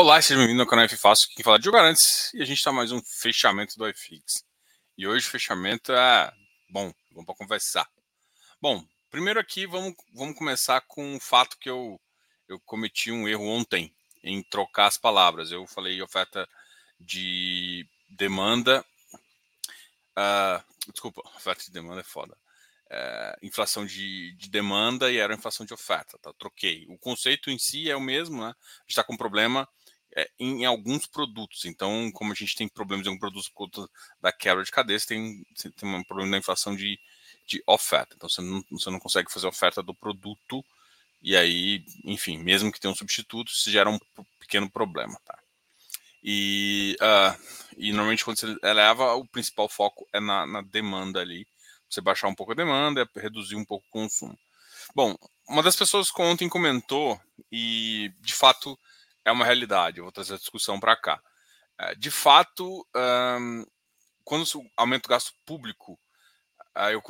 Olá, seja bem-vindo ao canal F Fácil, quem fala de Garantes, e a gente está mais um fechamento do iFix. E hoje o fechamento é bom, vamos para conversar. Bom, primeiro aqui vamos, vamos começar com o fato que eu, eu cometi um erro ontem em trocar as palavras. Eu falei oferta de demanda. Uh, desculpa, oferta de demanda é foda. Uh, inflação de, de, demanda e era inflação de oferta, tá? Troquei. O conceito em si é o mesmo, né? A gente está com um problema é, em, alguns produtos. Então, como a gente tem problemas em alguns produtos por conta da quebra de cadeia, tem, tem um problema da inflação de, de oferta. Então, você não, você não consegue fazer oferta do produto e aí, enfim, mesmo que tenha um substituto, isso gera um pequeno problema, tá? E, uh, e normalmente quando você eleva, o principal foco é na, na demanda ali. Você baixar um pouco a demanda, reduzir um pouco o consumo. Bom, uma das pessoas ontem comentou, e de fato é uma realidade. Eu vou trazer a discussão para cá. É, de fato, quando aumenta o gasto público, eu,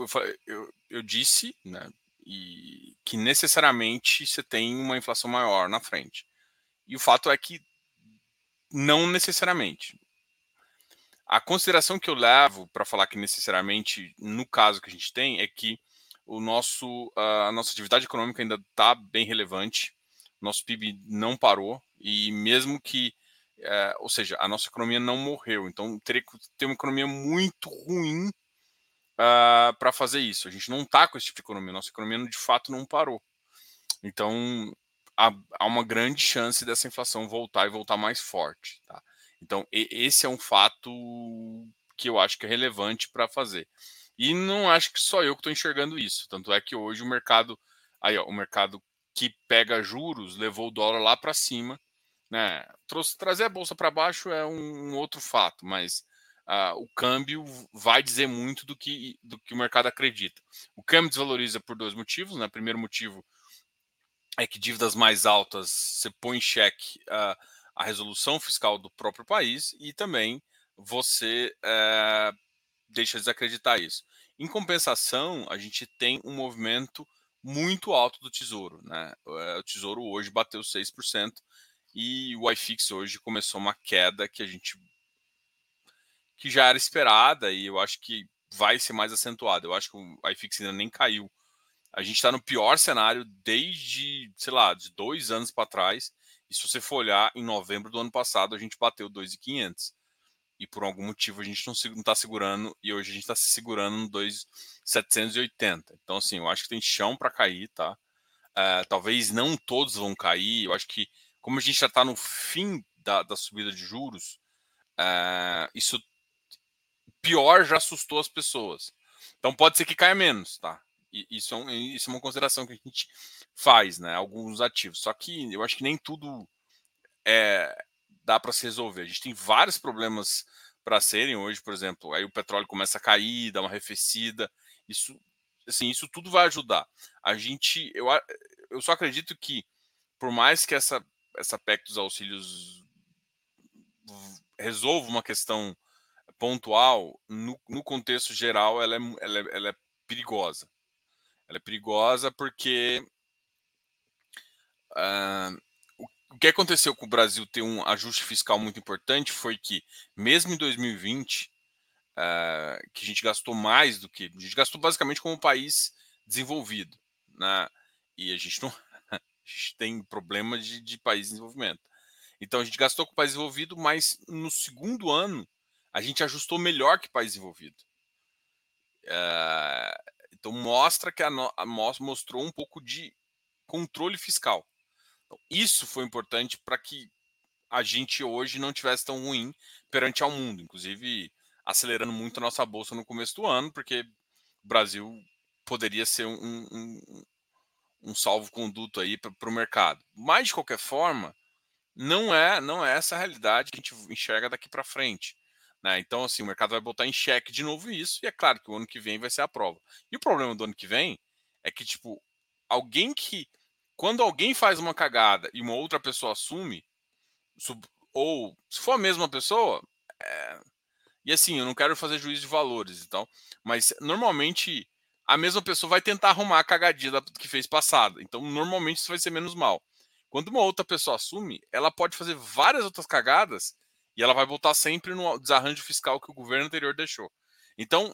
eu, eu disse né, e, que necessariamente você tem uma inflação maior na frente. E o fato é que não necessariamente. A consideração que eu levo para falar que necessariamente, no caso que a gente tem, é que o nosso, a nossa atividade econômica ainda está bem relevante, nosso PIB não parou, e mesmo que, é, ou seja, a nossa economia não morreu, então teria que ter uma economia muito ruim uh, ah, para fazer isso. A gente não está com esse tipo de economia, nossa economia de fato não parou. Então há, há uma grande chance dessa inflação voltar e voltar mais forte. Tá? Então e, esse é um fato que eu acho que é relevante para fazer. E não acho que só eu que estou enxergando isso. Tanto é que hoje o mercado, aí ó, o mercado que pega juros levou o dólar lá para cima né? Trazer a bolsa para baixo é um, outro fato, mas uh, o câmbio vai dizer muito do que, do que o mercado acredita. O câmbio desvaloriza por dois motivos. Né? Primeiro motivo é que dívidas mais altas você põe em xeque uh, a resolução fiscal do próprio país e também você uh, deixa desacreditar isso. Em compensação, a gente tem um movimento muito alto do Tesouro. Né? O Tesouro hoje bateu 6%, e o iFix hoje começou uma queda que a gente que já era esperada e eu acho que vai ser mais acentuada. Eu acho que o iFix ainda nem caiu. A gente está no pior cenário desde, sei lá, de dois anos para trás. E se você for olhar, em novembro do ano passado a gente bateu 2,500. E por algum motivo a gente não está segurando e hoje a gente está se segurando no 2,780. Então, assim, eu acho que tem chão para cair, tá? Uh, talvez não todos vão cair. Eu acho que como a gente já está no fim da, da, subida de juros, uh, isso pior já assustou as pessoas. Então pode ser que caia menos, tá? E, isso, é um, isso é uma consideração que a gente faz, né? Alguns ativos. Só que eu acho que nem tudo é, dá para se resolver. A gente tem vários problemas para serem hoje, por exemplo. Aí o petróleo começa a cair, dá uma arrefecida. Isso, assim, isso tudo vai ajudar. A gente, eu, eu só acredito que por mais que essa essa PEC dos auxílios resolva uma questão pontual, no, no contexto geral, ela é, ela, é, ela é perigosa. Ela é perigosa porque uh, o que aconteceu com o Brasil ter um ajuste fiscal muito importante foi que, mesmo em 2020, uh, ah, que a gente gastou mais do que. A gente gastou basicamente como um país desenvolvido. Né? E a gente não, a gente tem problema de, de país de desenvolvimento. Então a gente gastou com o país desenvolvido, mas no segundo ano a gente ajustou melhor que país desenvolvido. É, então mostra que a, a mostrou um pouco de controle fiscal. Então, isso foi importante para que a gente hoje não tivesse tão ruim perante ao mundo, inclusive acelerando muito a nossa bolsa no começo do ano, porque o Brasil poderia ser um, um, um salvo-conduto aí para o mercado. Mas, de qualquer forma, não é, não é essa a realidade que a gente enxerga daqui para frente. Né? Então, assim, o mercado vai botar em xeque de novo isso, e é claro que o ano que vem vai ser a prova. E o problema do ano que vem é que, tipo, alguém que. Quando alguém faz uma cagada e uma outra pessoa assume, ou se for a mesma pessoa, é... e assim, eu não quero fazer juízo de valores e tal, mas normalmente a mesma pessoa vai tentar arrumar a cagadinha que fez passada. Então, normalmente isso vai ser menos mal. Quando uma outra pessoa assume, ela pode fazer várias outras cagadas e ela vai voltar sempre no desarranjo fiscal que o governo anterior deixou. Então,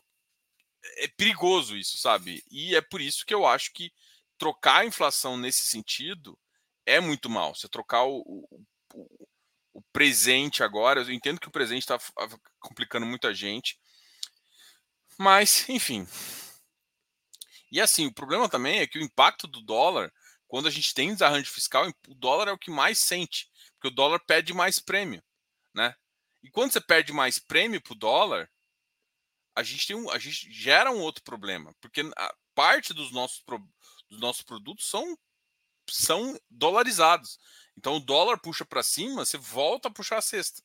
é perigoso isso, sabe? E é por isso que eu acho que trocar a inflação nesse sentido é muito mal. Você trocar o, o, o, o presente agora, eu entendo que o presente está complicando muita gente, mas, enfim. E assim, o problema também é que o impacto do dólar, quando a gente tem desarranjo fiscal, o dólar é o que mais sente, porque o dólar pede mais prêmio, né? E quando você perde mais prêmio para o dólar, a gente tem um, a gente gera um outro problema, porque parte dos nossos, dos nossos produtos são são dolarizados. Então o dólar puxa para cima, você volta a puxar a cesta.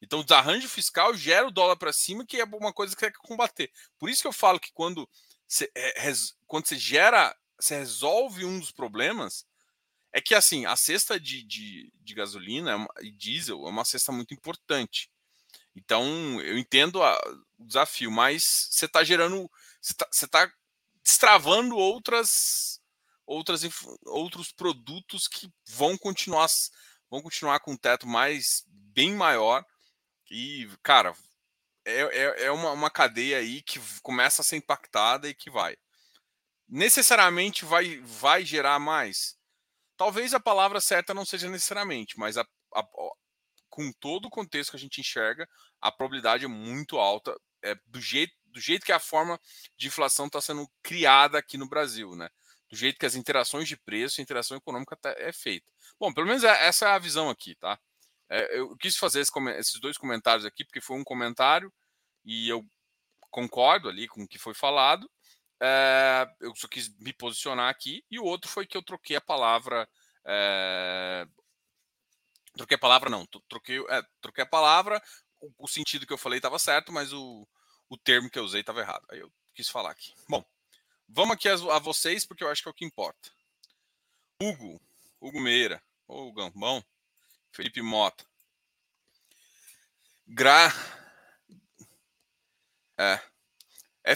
Então o desarranjo fiscal gera o dólar para cima, que é uma coisa que quer combater. Por isso que eu falo que quando é, quando você gera, você resolve um dos problemas, é que assim, a cesta de, de, de gasolina e diesel é uma cesta muito importante. Então, eu entendo a, o desafio, mas você está gerando, você está tá destravando outras outras, outros produtos que vão continuar vão continuar com um teto mais bem maior e cara é, é, é uma, uma cadeia aí que começa a ser impactada e que vai necessariamente vai vai gerar mais talvez a palavra certa não seja necessariamente mas a, a, com todo o contexto que a gente enxerga a probabilidade é muito alta é, do jeito do jeito que a forma de inflação está sendo criada aqui no Brasil, né? do jeito que as interações de preço, a interação econômica tá, é feita. Bom, pelo menos é, essa é a visão aqui, tá? É, eu quis fazer esse, esses dois comentários aqui, porque foi um comentário e eu concordo ali com o que foi falado. É, eu só quis me posicionar aqui. E o outro foi que eu troquei a palavra. É, troquei a palavra, não. Troquei, é, troquei a palavra. O, o, sentido que eu falei estava certo, mas o, o termo que eu usei estava errado. Aí eu quis falar aqui. Bom, Vamos aqui a, a, vocês, porque eu acho que é o que importa. Hugo, Hugo Meira, ô Hugão, bom. Felipe Mota. Gra. É.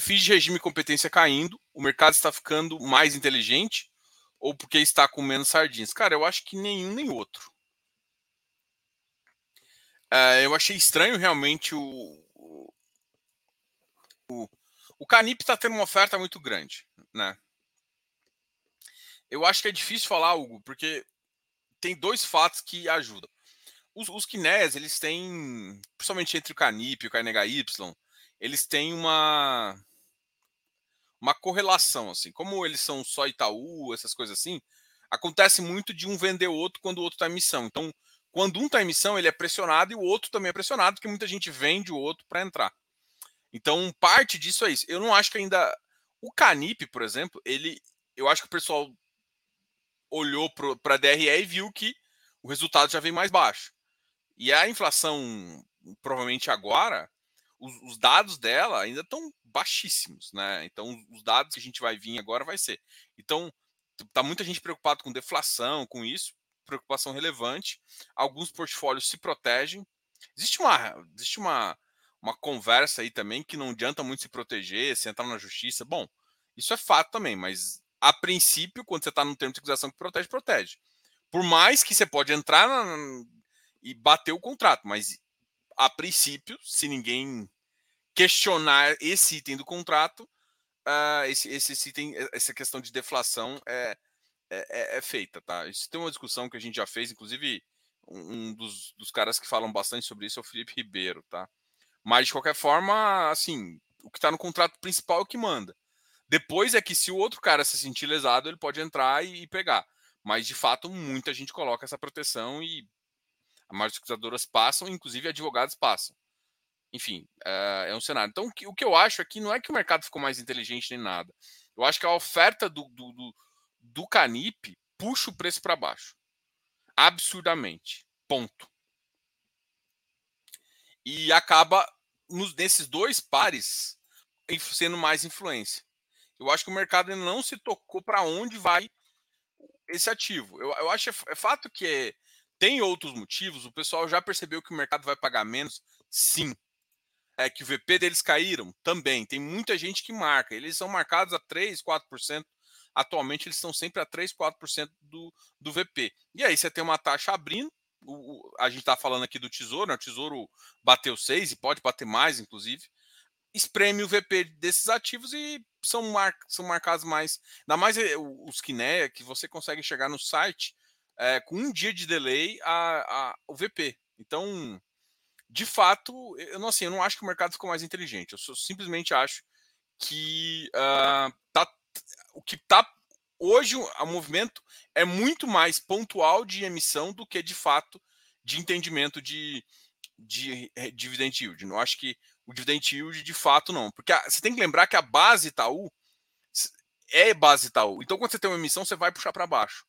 FI de regime competência caindo, o mercado está ficando mais inteligente ou porque está com menos sardinhas? Cara, eu acho que nenhum nem outro. É, eu achei estranho realmente o, o, o Canip está tendo uma oferta muito grande, né? Eu acho que é difícil falar, Hugo, porque tem dois fatos que ajudam. Os, os Kinés, eles têm, principalmente entre o Canip e o KNHY, eles têm uma uma correlação, assim. Como eles são só Itaú, essas coisas assim, acontece muito de um vender o outro quando o outro está em missão. Então, quando um está em missão, ele é pressionado e o outro também é pressionado, porque muita gente vende o outro para entrar. Então, parte disso é isso. Eu não acho que ainda. O Canip, por exemplo, ele. Eu acho que o pessoal olhou para a DRE e viu que o resultado já vem mais baixo. E a inflação, provavelmente agora, os, os dados dela ainda estão baixíssimos, né? Então, os dados que a gente vai vir agora vai ser. Então, tá muita gente preocupada com deflação, com isso, preocupação relevante. Alguns portfólios se protegem. Existe uma, existe uma, uma conversa aí também que não adianta muito se proteger, se entrar na justiça. Bom, isso é fato também, mas a princípio, quando você está no termo de acusação que protege, protege. Por mais que você pode entrar na, e bater o contrato, mas a princípio, se ninguém questionar esse item do contrato, uh, esse, esse item, essa questão de deflação é, é, é, é, feita, tá? Isso tem uma discussão que a gente já fez, inclusive um dos, dos caras que falam bastante sobre isso é o Felipe Ribeiro, tá? Mas, de qualquer forma, assim, o que está no contrato principal é o que manda. Depois é que se o outro cara se sentir lesado, ele pode entrar e, pegar. Mas, de fato, muita gente coloca essa proteção e as marketizadoras passam, inclusive advogados passam. Enfim, é, é um cenário. Então, o que, eu acho aqui não é que o mercado ficou mais inteligente nem nada. Eu acho que a oferta do, do, do, do Canip puxa o preço para baixo. Absurdamente. Ponto. E acaba nos, nesses dois pares sendo mais influência. Eu acho que o mercado ainda não se tocou para onde vai esse ativo. Eu, eu acho é, é fato que é, tem outros motivos. O pessoal já percebeu que o mercado vai pagar menos? Sim. É que o VP deles caíram? Também. Tem muita gente que marca. Eles são marcados a 3, 4% atualmente eles estão sempre a 3, 4% do, do VP. E aí você tem uma taxa abrindo, o, o, a gente está falando aqui do Tesouro, né? o Tesouro bateu 6 e pode bater mais, inclusive. Espreme o VP desses ativos e são, mar, são marcados mais. Ainda mais eh, os Kinea, que você consegue chegar no site é, com um dia de delay a, a, o VP. Então, de fato, eu não, assim, eu não acho que o mercado ficou mais inteligente. Eu simplesmente acho que uh, tá, o que está hoje o movimento é muito mais pontual de emissão do que de fato de entendimento de, de, de dividend yield. Não acho que o dividend yield de fato não, porque a, você tem que lembrar que a base Itaú é base Itaú. Então quando você tem uma emissão você vai puxar para baixo,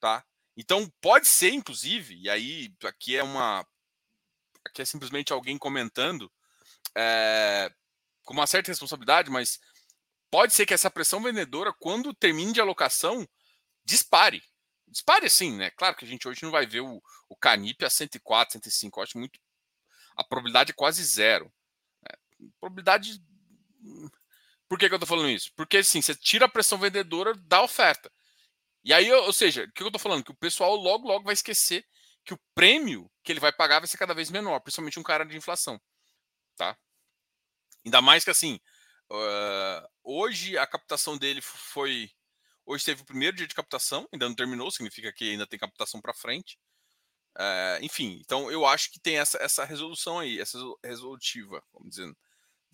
tá? Então pode ser inclusive, e aí aqui é uma aqui é simplesmente alguém comentando é, com uma certa responsabilidade, mas pode ser que essa pressão vendedora, quando termine de alocação, dispare. Dispare assim, né? Claro que a gente hoje não vai ver o, o Canip a 104, 105. Eu acho muito. A probabilidade é quase zero. Probabilidade. Por que, que eu tô falando isso? Porque assim, você tira a pressão vendedora da oferta. E aí, ou seja, o que eu tô falando? Que o pessoal logo, logo vai esquecer que o prêmio que ele vai pagar vai ser cada vez menor, principalmente um cara de inflação. Tá? Ainda mais que assim, Uh, hoje a captação dele foi. Hoje teve o primeiro dia de captação, ainda não terminou, significa que ainda tem captação para frente. Uh, enfim, então eu acho que tem essa, essa resolução aí, essa resolutiva, vamos dizer,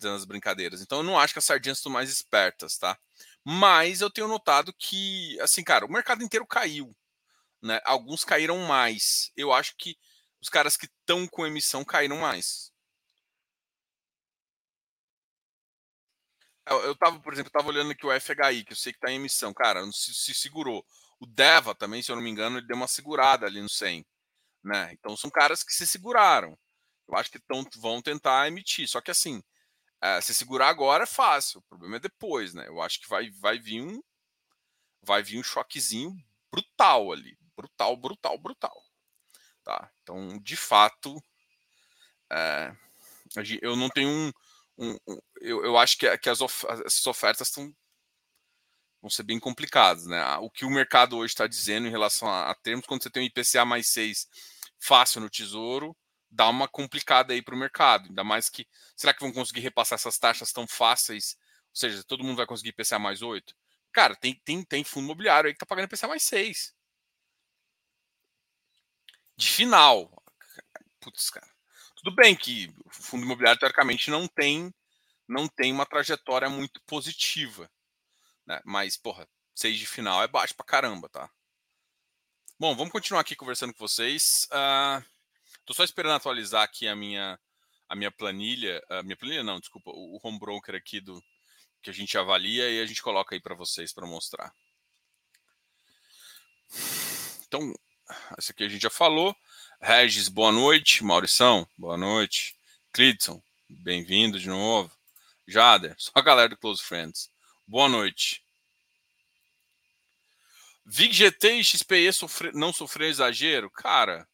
dizendo as brincadeiras. Então eu não acho que as sardinhas estão mais espertas, tá? Mas eu tenho notado que, assim, cara, o mercado inteiro caiu. Né? Alguns caíram mais. Eu acho que os caras que estão com emissão caíram mais. Eu, eu tava, por exemplo, tava olhando aqui o FHI, que eu sei que está em emissão. Cara, se, se, segurou. O Deva também, se eu não me engano, ele deu uma segurada ali no 100. Né? Então são caras que se seguraram. Eu acho que tão, vão tentar emitir. Só que assim, é, se segurar agora é fácil. O problema é depois, né? Eu acho que vai, vai vir um vai vir um choquezinho brutal ali. Brutal, brutal, brutal. Tá? Então, de fato, é, eu não tenho um um, um, eu, eu acho que, que as of, essas ofertas estão vão ser bem complicadas, né? O que o mercado hoje está dizendo em relação a, a, termos, quando você tem um IPCA mais 6 fácil no tesouro, dá uma complicada aí para o mercado. Ainda mais que. Será que vão conseguir repassar essas taxas tão fáceis? Ou seja, todo mundo vai conseguir IPCA mais 8? Cara, tem, tem, tem fundo imobiliário aí que tá pagando IPCA mais 6. De final. Putz, cara. Tudo bem que o fundo imobiliário, teoricamente, não tem, não tem uma trajetória muito positiva. Né? Mas, porra, seis de final é baixo pra caramba, tá? Bom, vamos continuar aqui conversando com vocês. Uh, tô só esperando atualizar aqui a minha, a minha planilha. A minha planilha não, desculpa, o home broker aqui do que a gente avalia e a gente coloca aí para vocês para mostrar. Então, esse aqui a gente já falou. Regis, boa noite. Maurição, boa noite. Clidson, bem-vindo de novo. Jader, só a galera do Close Friends. Boa noite. VIG e XPE sofre, não sofreu exagero? Cara,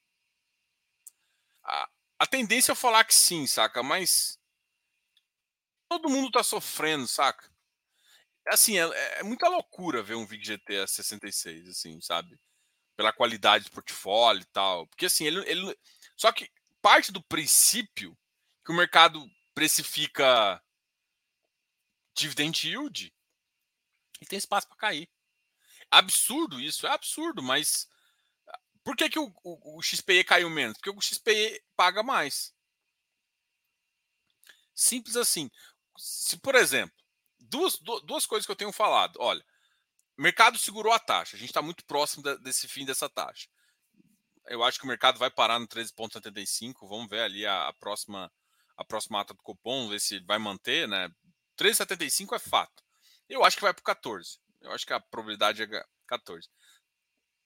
a, tendência é falar que sim, saca? Mas todo mundo tá sofrendo, saca? Assim, é, é muita loucura ver um VIG GT a 66, assim, sabe? pela qualidade do portfólio e tal. Porque assim, ele, ele. Só que parte do princípio que o mercado precifica dividend yield e tem espaço para cair. Absurdo isso, é absurdo, mas por que, que o, o, o XPE caiu menos? Porque o XPE paga mais. Simples assim. Se, por exemplo, duas, duas coisas que eu tenho falado. Olha, o mercado segurou a taxa. A gente está muito próximo da, desse fim dessa taxa. Eu acho que o mercado vai parar no 13,75. Vamos ver ali a, a, próxima a próxima ata do cupom, ver se vai manter, né? 13,75 é fato. Eu acho que vai para 14. Eu acho que a probabilidade é 14.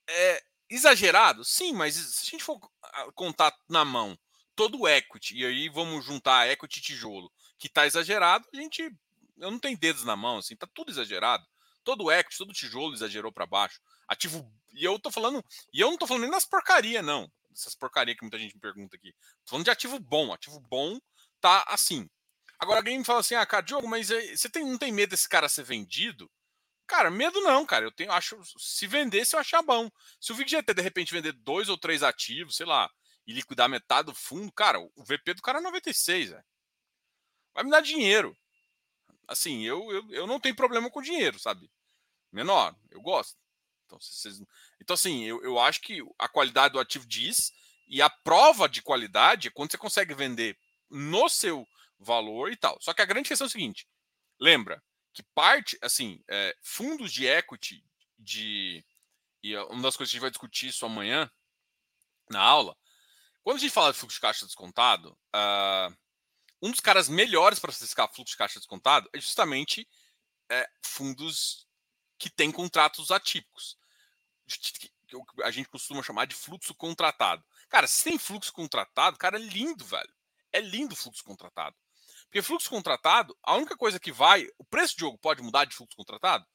É exagerado? Sim, mas se a gente for contar na mão todo o equity, e aí vamos juntar equity tijolo, que está exagerado, a gente. Eu não tenho dedos na mão, assim, tá tudo exagerado. Todo equity, todo tijolo exagerou para baixo. Ativo. E eu tô falando. E eu não tô falando nem das porcaria, não. Essas porcaria que muita gente me pergunta aqui. Tô falando de ativo bom. Ativo bom tá assim. Agora alguém me fala assim: ah, cara, Diogo, mas você tem, não tem medo desse cara ser vendido? Cara, medo não, cara. Eu tenho, acho, se vender, se eu achar bom. Se o VIGGT de repente vender dois ou três ativos, sei lá, e liquidar metade do fundo, cara, o VP do cara é 96, velho. Vai me dar dinheiro. Assim, eu, eu, eu não tenho problema com dinheiro, sabe? Menor, eu gosto. Então, vocês, então assim, eu, eu acho que a qualidade do ativo diz, e a prova de qualidade é quando você consegue vender no seu valor e tal. Só que a grande questão é o seguinte: lembra que parte, assim, é, fundos de equity de. E é uma das coisas que a gente vai discutir isso amanhã na aula. Quando a gente fala de fluxo de caixa descontado, uh, um dos caras melhores para fiscar fluxo de caixa descontado é justamente é, fundos que têm contratos atípicos. Que a gente costuma chamar de fluxo contratado. Cara, se tem fluxo contratado, cara, é lindo, velho. É lindo o fluxo contratado. Porque fluxo contratado, a única coisa que vai. O preço de jogo pode mudar de fluxo contratado?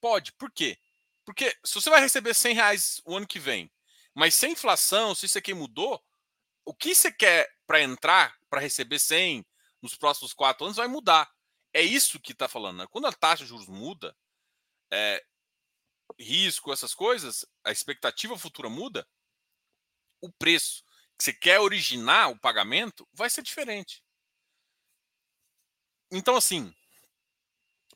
Pode. Por quê? Porque se você vai receber 100 reais o ano que vem, mas sem inflação, se isso aqui mudou, o que você quer para entrar, para receber 100 nos próximos quatro anos, vai mudar. É isso que está falando. Né? Quando a taxa de juros muda, é, risco, essas coisas, a expectativa futura muda, o preço que você quer originar o pagamento vai ser diferente. Então, assim,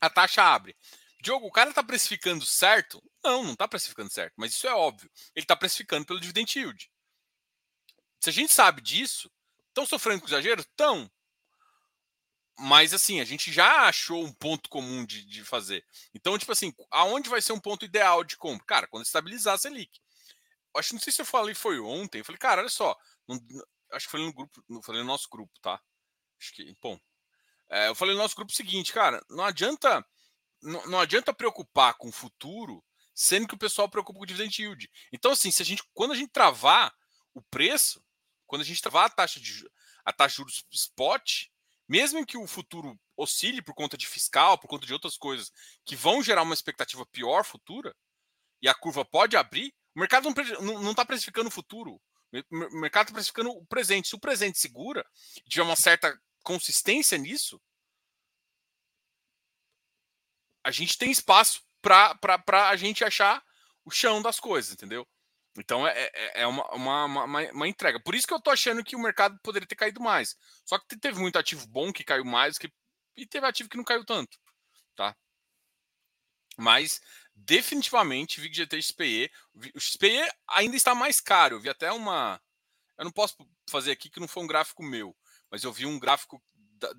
a taxa abre. Diogo, o cara está precificando certo? Não, não está precificando certo, mas isso é óbvio. Ele está precificando pelo dividend yield. Se a gente sabe disso, estão sofrendo com exagero? Estão. Mas assim, a gente já achou um ponto comum de, de, fazer. Então, tipo assim, aonde vai ser um ponto ideal de compra? Cara, quando estabilizar a Selic. Acho não sei se eu falei foi ontem. Eu falei, cara, olha só. Não, acho que foi no grupo, falei no nosso grupo, tá? Acho que, bom, é, eu falei no nosso grupo seguinte, cara, não adianta não, não, adianta preocupar com o futuro, sendo que o pessoal preocupa com o dividend yield. Então, assim, se a gente, quando a gente travar o preço, quando a gente travar a taxa de a taxa de juros spot, mesmo que o futuro oscile por conta de fiscal, por conta de outras coisas que vão gerar uma expectativa pior futura, e a curva pode abrir, o mercado não está precificando o futuro. O mercado está precificando o presente. Se o presente segura, tiver uma certa consistência nisso, a gente tem espaço para a gente achar o chão das coisas, entendeu? Então é, é, é uma, uma, uma, uma, entrega. Por isso que eu tô achando que o mercado poderia ter caído mais. Só que teve muito ativo bom que caiu mais que, e teve ativo que não caiu tanto. Tá? Mas definitivamente VIG XPE. O XPE ainda está mais caro. Eu vi até uma. Eu não posso fazer aqui que não foi um gráfico meu mas eu vi um gráfico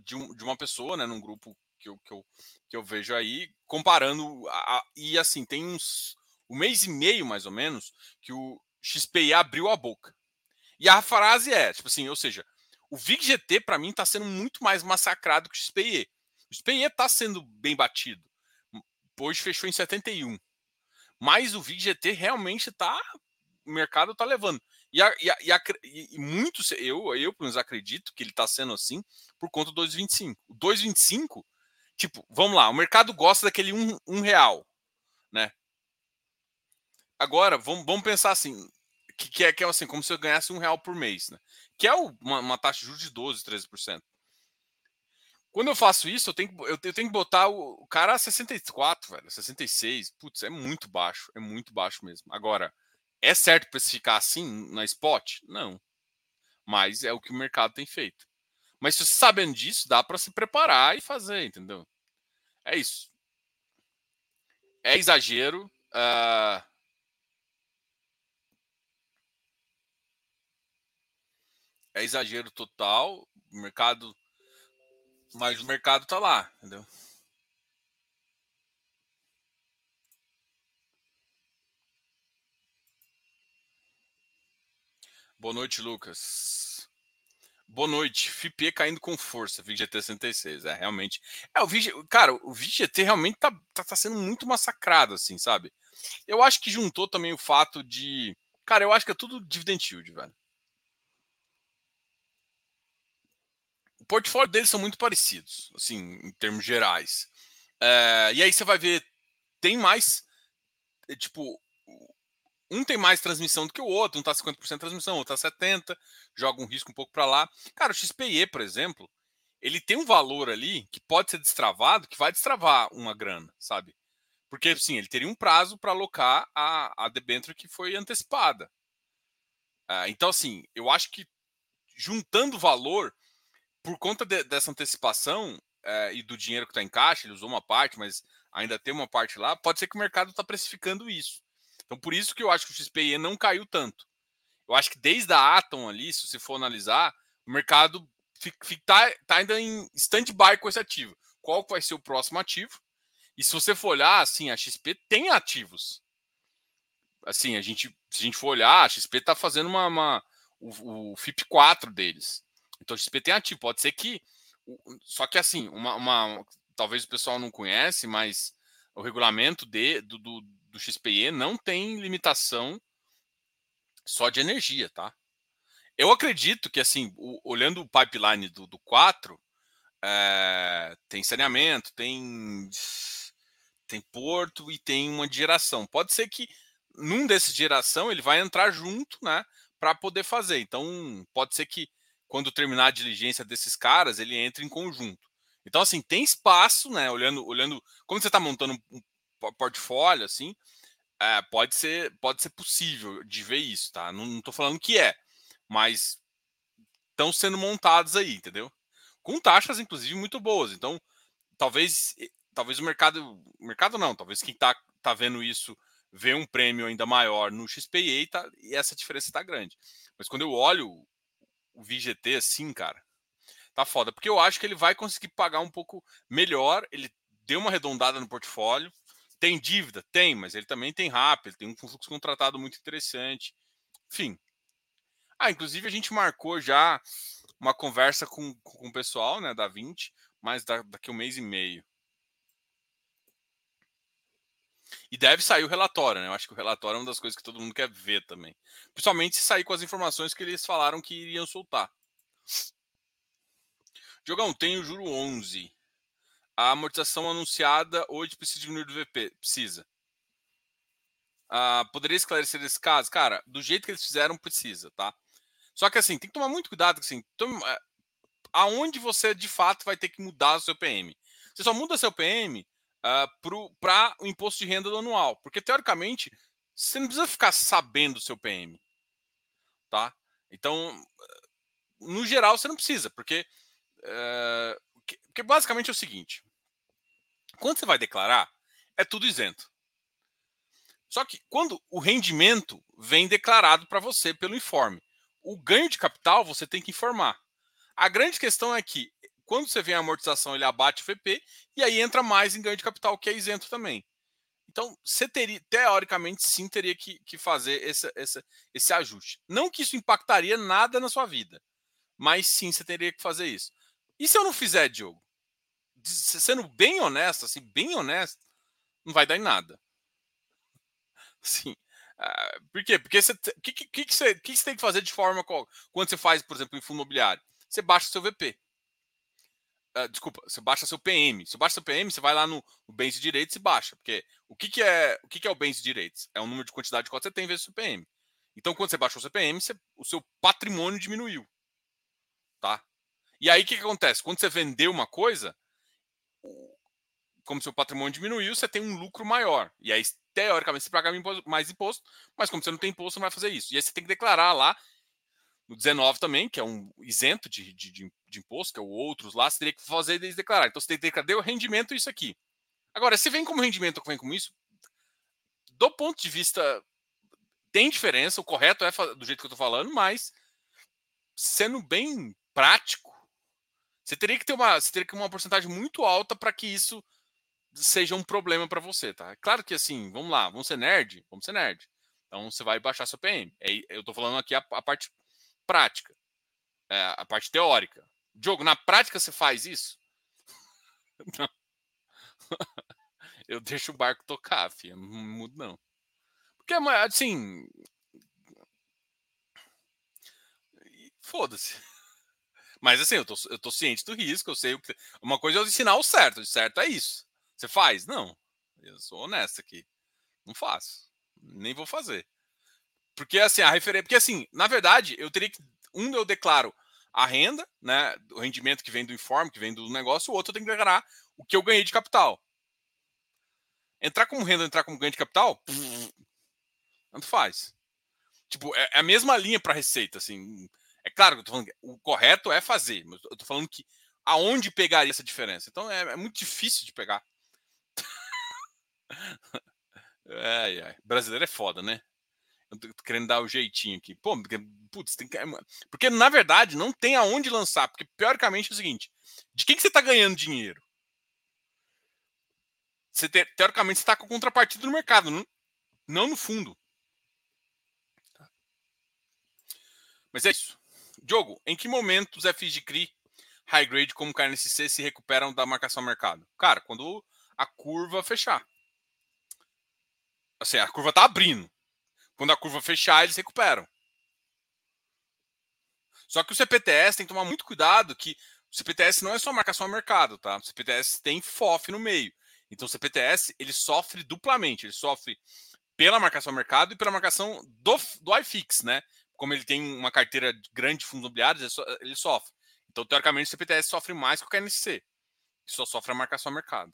de, um, de uma pessoa, né, num grupo que eu, que eu, que eu vejo aí, comparando. A, e assim, tem uns. Um mês e meio, mais ou menos, que o XPI abriu a boca. E a frase é, tipo assim, ou seja, o VIG-GT, para mim, está sendo muito mais massacrado que o XPE. O XPE está sendo bem batido. Hoje fechou em 71. Mas o VIG-GT realmente está. O mercado está levando. E, a, e, a, e, a, e eu, eu pelo menos acredito que ele está sendo assim por conta do 2,25. O 2,25, tipo, vamos lá, o mercado gosta daquele um, um real, né? Agora, vamos, vamos pensar assim, que, que, é, que é assim, como se eu ganhasse um real por mês, né? Que é uma, uma taxa de juros de 12, 13%. Quando eu faço isso, eu tenho, eu, eu tenho que botar o, o cara a 64, velho, 66. Putz, é muito baixo, é muito baixo mesmo. Agora, é certo precificar assim na spot? Não. Mas é o que o mercado tem feito. Mas se você sabendo disso, dá para se preparar e fazer, entendeu? É isso. É exagero. Uh... É exagero total. O mercado. Mas o mercado tá lá, entendeu? Boa noite, Lucas. Boa noite. FIPE caindo com força, VGT 66. É, realmente. É, o VG, cara, o VGT realmente tá, tá, tá, sendo muito massacrado, assim, sabe? Eu acho que juntou também o fato de. Cara, eu acho que é tudo dividend yield, velho. O portfólio deles são muito parecidos, assim, em termos gerais. É, e aí você vai ver, tem mais. É, tipo, um tem mais transmissão do que o outro, um tá 50% de transmissão, outro tá 70%, joga um risco um pouco para lá. Cara, o XPE, por exemplo, ele tem um valor ali que pode ser destravado, que vai destravar uma grana, sabe? Porque, sim, ele teria um prazo para alocar a, a debênture que foi antecipada. Uh, então, assim, eu acho que juntando valor, por conta de, dessa antecipação uh, e do dinheiro que está em caixa, ele usou uma parte, mas ainda tem uma parte lá, pode ser que o mercado está precificando isso. Então, por isso que eu acho que o XPE não caiu tanto. Eu acho que desde a Atom ali, se você for analisar, o mercado está tá ainda em stand-by com esse ativo. Qual vai ser o próximo ativo? E se você for olhar, assim, a XP tem ativos. Assim, a gente, se a gente for olhar, a XP está fazendo uma, uma o, o, FIP4 deles. Então a XP tem ativo. Pode ser que. Só que assim, uma, uma talvez o pessoal não conhece, mas o regulamento de, do, do, do XPE não tem limitação só de energia, tá? Eu acredito que, assim, o, olhando o pipeline do, do 4, é, tem saneamento, tem, tem porto e tem uma geração. Pode ser que num desses de geração ele vai entrar junto, né, para poder fazer. Então, pode ser que quando terminar a diligência desses caras, ele entre em conjunto. Então, assim, tem espaço, né? Olhando, olhando, como você está montando um portfólio, assim, é, pode ser, pode ser possível de ver isso, tá? Não, estou falando que é, mas estão sendo montados aí, entendeu? Com taxas, inclusive, muito boas. Então, talvez, talvez o mercado, mercado não, talvez quem está tá vendo isso vê um prêmio ainda maior no XPA e, tá, e essa diferença está grande. Mas quando eu olho o VGT assim, cara, tá foda, porque eu acho que ele vai conseguir pagar um pouco melhor. Ele deu uma arredondada no portfólio. Tem dívida? Tem, mas ele também tem rápido, tem um fluxo contratado muito interessante. Enfim. Ah, inclusive a gente marcou já uma conversa com, com o pessoal né, da 20, mas daqui a um mês e meio. E deve sair o relatório, né? Eu acho que o relatório é uma das coisas que todo mundo quer ver também. Principalmente se sair com as informações que eles falaram que iriam soltar. Diogão, tem o juro 11. A amortização anunciada hoje precisa diminuir do VP. Precisa. Ah, poderia esclarecer esse caso? Cara, do jeito que eles fizeram, precisa, tá? Só que assim, tem que tomar muito cuidado, assim, tome, é, aonde você de fato vai ter que mudar o seu PM. Você só muda seu PM uh, para o imposto de renda do anual, porque teoricamente você não precisa ficar sabendo o seu PM, tá? Então, no geral, você não precisa, porque Uh, porque basicamente é o seguinte: quando você vai declarar, é tudo isento. Só que quando o rendimento vem declarado para você pelo informe, o ganho de capital você tem que informar. A grande questão é que quando você vem a amortização, ele abate o FP e aí entra mais em ganho de capital, que é isento também. Então, você teria, teoricamente, sim, teria que, que fazer esse, esse, esse ajuste. Não que isso impactaria nada na sua vida, mas sim, você teria que fazer isso. E se eu não fizer, Diogo? Sendo bem honesto, assim, bem honesto, não vai dar em nada. Sim. Uh, por quê? Porque você, o que, que, que, você, que você tem que fazer de forma quando você faz, por exemplo, em fundo imobiliário? Você baixa seu VP. Uh, ah, desculpa, você baixa seu PM. Você baixa seu PM, você vai lá no, no bens e direitos e baixa. Porque o que, que é o que, que é o bens e direitos? É o número de quantidade de cotas que você tem vezes o seu PM. Então, quando você baixou seu PM, você, o seu patrimônio diminuiu. Tá? E aí o que, que acontece? Quando você vendeu uma coisa, como seu patrimônio diminuiu, você tem um lucro maior. E aí, teoricamente, você paga mais imposto, mas como você não tem imposto, não vai fazer isso. E aí você tem que declarar lá no 19 também, que é um isento de, de, de imposto, que é o outros lá, você teria que fazer e declarar. Então você tem que declarar, deu rendimento isso aqui. Agora, se vem como rendimento ou vem como isso, do ponto de vista. Tem diferença, o correto é do jeito que eu estou falando, mas sendo bem prático, você teria que ter uma, você teria que ter uma porcentagem muito alta para que isso seja um problema para você, tá? Claro que assim, vamos lá, vamos ser nerd, vamos ser nerd. Então você vai baixar seu PM. É, eu estou falando aqui a, a parte prática, é, a parte teórica. Diogo, na prática você faz isso? Não. eu deixo o barco tocar, filho. Não mudo, não. Porque, assim. Foda-se. Mas assim, eu tô, eu tô ciente do risco, eu sei o que. Uma coisa é eu ensinar o certo, o certo é isso. Você faz? Não. Eu sou honesto aqui. Não faço. Nem vou fazer. Porque assim, a referência. Porque assim, na verdade, eu teria que. Um eu declaro a renda, né? O rendimento que vem do informe, que vem do negócio, o outro eu tenho que declarar o que eu ganhei de capital. Entrar como renda, entrar como ganho de capital, tanto faz. Tipo, é, é a mesma linha para receita, assim. É claro que eu tô falando que o correto é fazer, mas eu tô falando que aonde pegaria essa diferença. Então é, é muito difícil de pegar. ai, ai. Brasileiro é foda, né? Eu tô querendo dar o jeitinho aqui. Pô, putz, tem que... Porque, na verdade, não tem aonde lançar. Porque, teoricamente, é o seguinte: de quem que você está ganhando dinheiro? Você, teoricamente, você está com contrapartida no mercado, não, não no fundo. Tá. Mas é isso. Diogo, em que momento os FIs de CRI high grade como KNSC se recuperam da marcação mercado? Cara, quando a curva fechar. Assim, a curva tá abrindo. Quando a curva fechar, eles recuperam. Só que o CPTS tem que tomar muito cuidado que o CPTS não é só marcação a mercado, tá? O CPTS tem FOF no meio. Então o CPTS ele sofre duplamente. Ele sofre pela marcação a mercado e pela marcação do, do iFix, né? Como ele tem uma carteira grande de fundos imobiliários, ele sofre. Então, teoricamente, o CPTS sofre mais que o KNC, só sofre a marcação a mercado.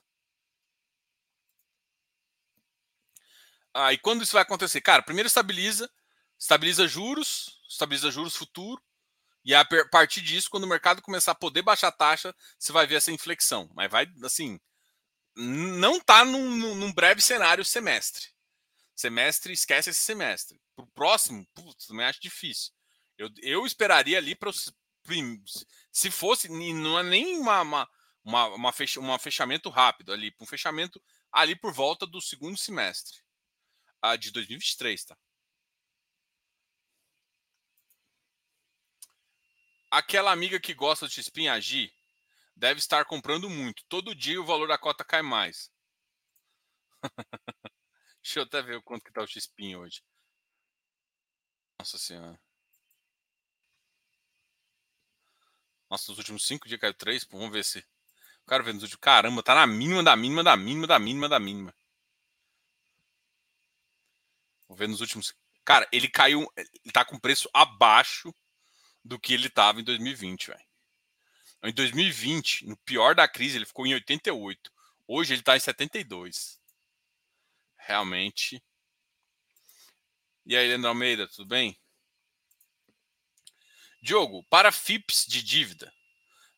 Ah, e quando isso vai acontecer? Cara, primeiro estabiliza, estabiliza juros, estabiliza juros futuro, e a partir disso, quando o mercado começar a poder baixar a taxa, você vai ver essa inflexão. Mas vai, assim, não está num, num, breve cenário semestre. Semestre, esquece esse semestre. Para o próximo, putz, também acho difícil. Eu, eu esperaria ali para os. Se fosse, não é nem uma, uma, uma, uma, uma fechamento rápido ali, um fechamento ali por volta do segundo semestre a de 2023, tá? Aquela amiga que gosta de Xpin agir deve estar comprando muito. Todo dia o valor da cota cai mais. Deixa eu até ver o quanto que tá o Xpin hoje. Nossa senhora. Nossa, nos últimos cinco dias caiu três. Vamos ver se. O cara vê nos últimos. Caramba, tá na mínima da mínima da mínima da mínima da mínima. Vou ver nos últimos. Cara, ele caiu. Ele tá com preço abaixo do que ele tava em 2020, velho. Em 2020, no pior da crise, ele ficou em 88. Hoje ele tá em 72. Realmente. E aí, Leandro Almeida, tudo bem? Diogo, para FIPS de dívida,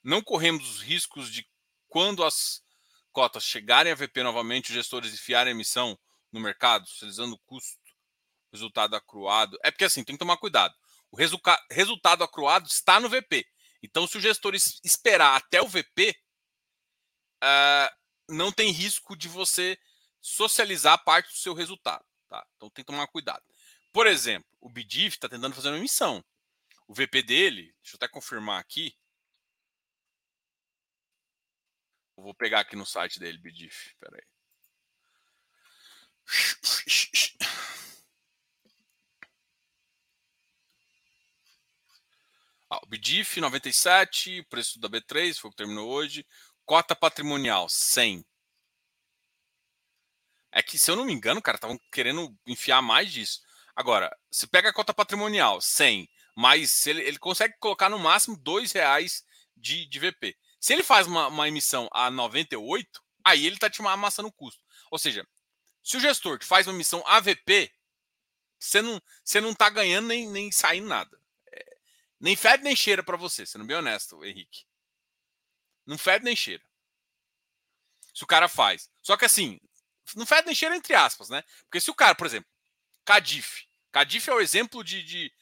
não corremos os riscos de quando as cotas chegarem a VP novamente, os gestores enfiarem a emissão no mercado, utilizando o custo resultado acruado. É porque assim, tem que tomar cuidado. O resulta resultado acruado está no VP. Então, se o gestor esperar até o VP, uh, ah, não tem risco de você socializar parte do seu resultado. Tá? Então, tem que tomar cuidado. Por exemplo, o BDIF está tentando fazer uma emissão. O VP dele, deixa eu até confirmar aqui. Eu vou pegar aqui no site dele, BDIF. Espera aí. Ah, o BDIF 97, preço da B3, foi o que terminou hoje. Cota patrimonial 100. É que, se eu não me engano, cara, estavam querendo enfiar mais disso. Agora, se pega a cota patrimonial 100, mas ele, ele consegue colocar no máximo R$ reais de, de VP. Se ele faz uma, uma, emissão a 98, aí ele está te amassando o custo. Ou seja, se o gestor te faz uma emissão AVP, você não, você não tá ganhando nem, nem saindo nada. Nem fede nem cheira para você, sendo bem honesto, Henrique. Não fede nem cheira. Se o cara faz. Só que assim, não fede nem cheira entre aspas, né? Porque se o cara, por exemplo, Cadif. Cadif é o exemplo de, de,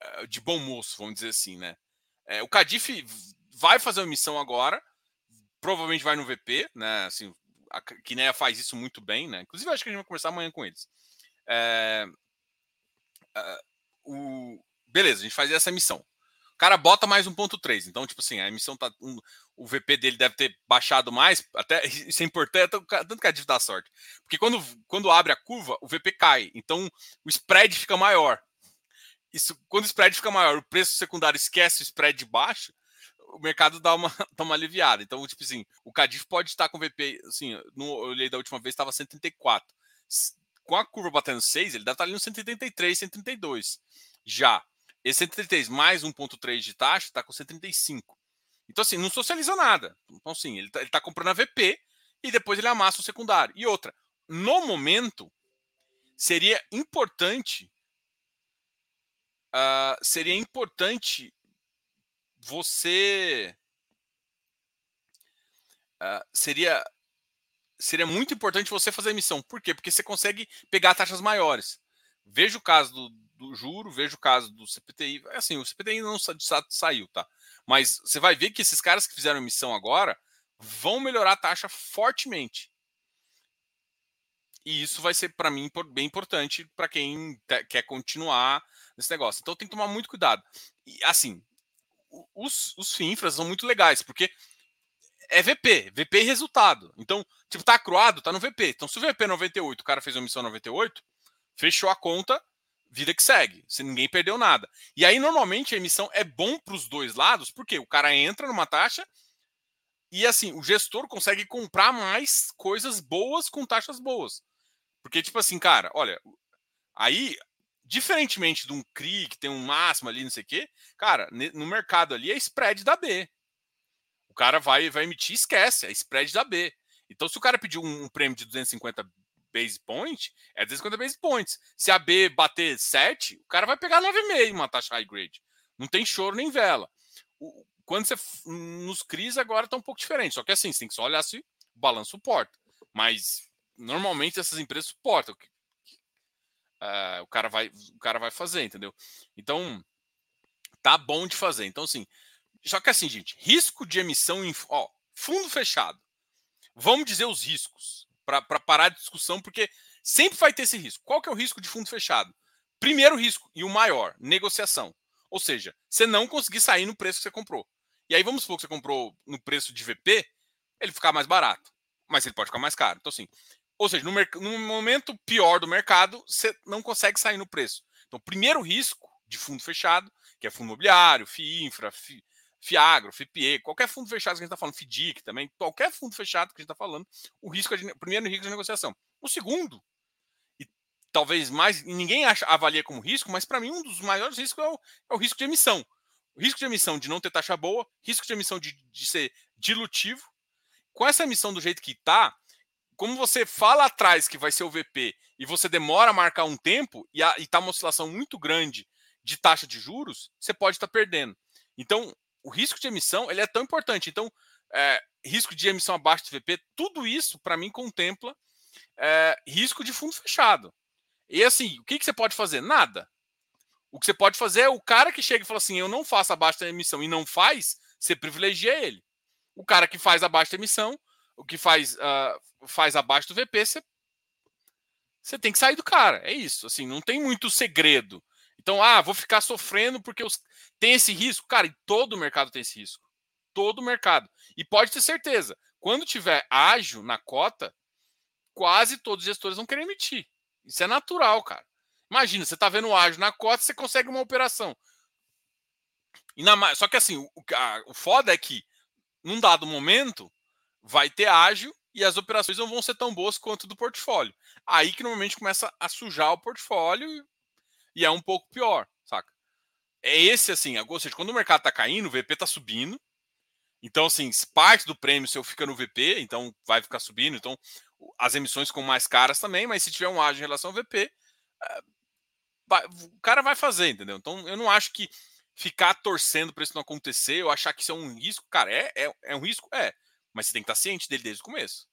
eh, de bom moço, vamos dizer assim, né? É, o Cadif vai fazer uma missão agora, provavelmente vai no VP, né? Assim, a Kinea faz isso muito bem, né? Inclusive, acho que a gente vai conversar amanhã com eles. É, é, o, beleza, a gente faz essa missão cara bota mais 1.3. Então, tipo assim, a emissão tá. Um, o VP dele deve ter baixado mais. Até isso é importante, tanto que a dívida dá sorte. Porque quando, quando abre a curva, o VP cai. Então o spread fica maior. Isso, quando o spread fica maior, o preço secundário esquece o spread baixo, o mercado dá uma, dá uma aliviada. Então, tipo assim, o Cadif pode estar com VP, assim, no, eu olhei da última vez, estava 134. Com a curva batendo 6, ele deve estar ali no 133, 132. Já esse 133 mais 1,3 de taxa está com 135. Então, assim, não socializa nada. Então, assim, ele está tá comprando a VP e depois ele amassa o secundário. E outra, no momento, seria importante. Uh, seria importante você. Uh, seria seria muito importante você fazer emissão. Por quê? Porque você consegue pegar taxas maiores. Veja o caso do, do juro, veja o caso do CPTI. É assim, o CPTI não sa saiu, tá? Mas você vai ver que esses caras que fizeram emissão agora vão melhorar a taxa fortemente. E isso vai ser, para mim, bem importante para quem quer continuar nesse negócio. Então tem que tomar muito cuidado. E assim, os, os FINFRAs são muito legais, porque é VP, VP e resultado. Então, tipo, tá acruado, tá no VP. Então, se o VP 98, o cara fez uma emissão 98, fechou a conta, vida que segue. Se ninguém perdeu nada. E aí, normalmente, a emissão é bom para os dois lados, porque o cara entra numa taxa e, assim, o gestor consegue comprar mais coisas boas com taxas boas. Porque, tipo assim, cara, olha, aí, diferentemente de um CRI que tem um máximo ali, não sei o quê, cara, no mercado ali é spread da B cara vai, vai emitir, esquece, é spread da B. Então, se o cara pedir um, um prêmio de 250 base point, é 250 base points. Se a B bater 7, o cara vai pegar 9,5 uma taxa high grade. Não tem choro nem vela. Quando você. Nos CRIs agora está um pouco diferente. Só que assim, você tem que só olhar se o balanço suporta. Mas normalmente essas empresas suportam. Uh, o, cara vai, o cara vai fazer, entendeu? Então, tá bom de fazer. Então, assim, só que assim, gente, risco de emissão em ó, fundo fechado. Vamos dizer os riscos para parar de discussão, porque sempre vai ter esse risco. Qual que é o risco de fundo fechado? Primeiro risco e o maior, negociação. Ou seja, você não conseguir sair no preço que você comprou. E aí vamos supor que você comprou no preço de VP, ele ficar mais barato, mas ele pode ficar mais caro. Então assim, ou seja, no, no momento pior do mercado, você não consegue sair no preço. Então, primeiro risco de fundo fechado, que é fundo imobiliário, FII, infra, FI, Fiagro, FIPE, qualquer fundo fechado que a gente está falando, FIDIC também, qualquer fundo fechado que a gente está falando, o risco é de, primeiro risco de negociação. O segundo, e talvez mais, ninguém acha, avalia como risco, mas para mim um dos maiores riscos é o, é o, risco de emissão. O risco de emissão de não ter taxa boa, risco de emissão de, de ser dilutivo. Com essa emissão do jeito que está, como você fala atrás que vai ser o VP e você demora a marcar um tempo e está uma oscilação muito grande de taxa de juros, você pode estar tá perdendo. Então, o risco de emissão ele é tão importante. Então, é, risco de emissão abaixo do VP, tudo isso, para mim, contempla é, risco de fundo fechado. E assim, o que, que você pode fazer? Nada. O que você pode fazer é o cara que chega e fala assim: eu não faço abaixo da emissão e não faz, você privilegia ele. O cara que faz abaixo da emissão, o que faz, uh, faz abaixo do VP, você, você tem que sair do cara. É isso. Assim, não tem muito segredo. Então, ah, vou ficar sofrendo porque tem esse risco. Cara, e todo mercado tem esse risco. Todo mercado. E pode ter certeza, quando tiver ágil na cota, quase todos os gestores vão querer emitir. Isso é natural, cara. Imagina, você está vendo ágil na cota, você consegue uma operação. Na... Só que assim, o, a, o foda é que, num dado momento, vai ter ágil e as operações não vão ser tão boas quanto do portfólio. Aí que normalmente começa a sujar o portfólio e é um pouco pior, saca? É esse assim, ou seja, quando o mercado tá caindo, o VP tá subindo. Então, assim, parte do prêmio seu fica no VP, então vai ficar subindo. Então, as emissões com mais caras também, mas se tiver um ágio em relação ao VP, é, o cara vai fazer, entendeu? Então, eu não acho que ficar torcendo para isso não acontecer, eu achar que isso é um risco, cara, é, é, é um risco? É. Mas você tem que estar ciente dele desde o começo.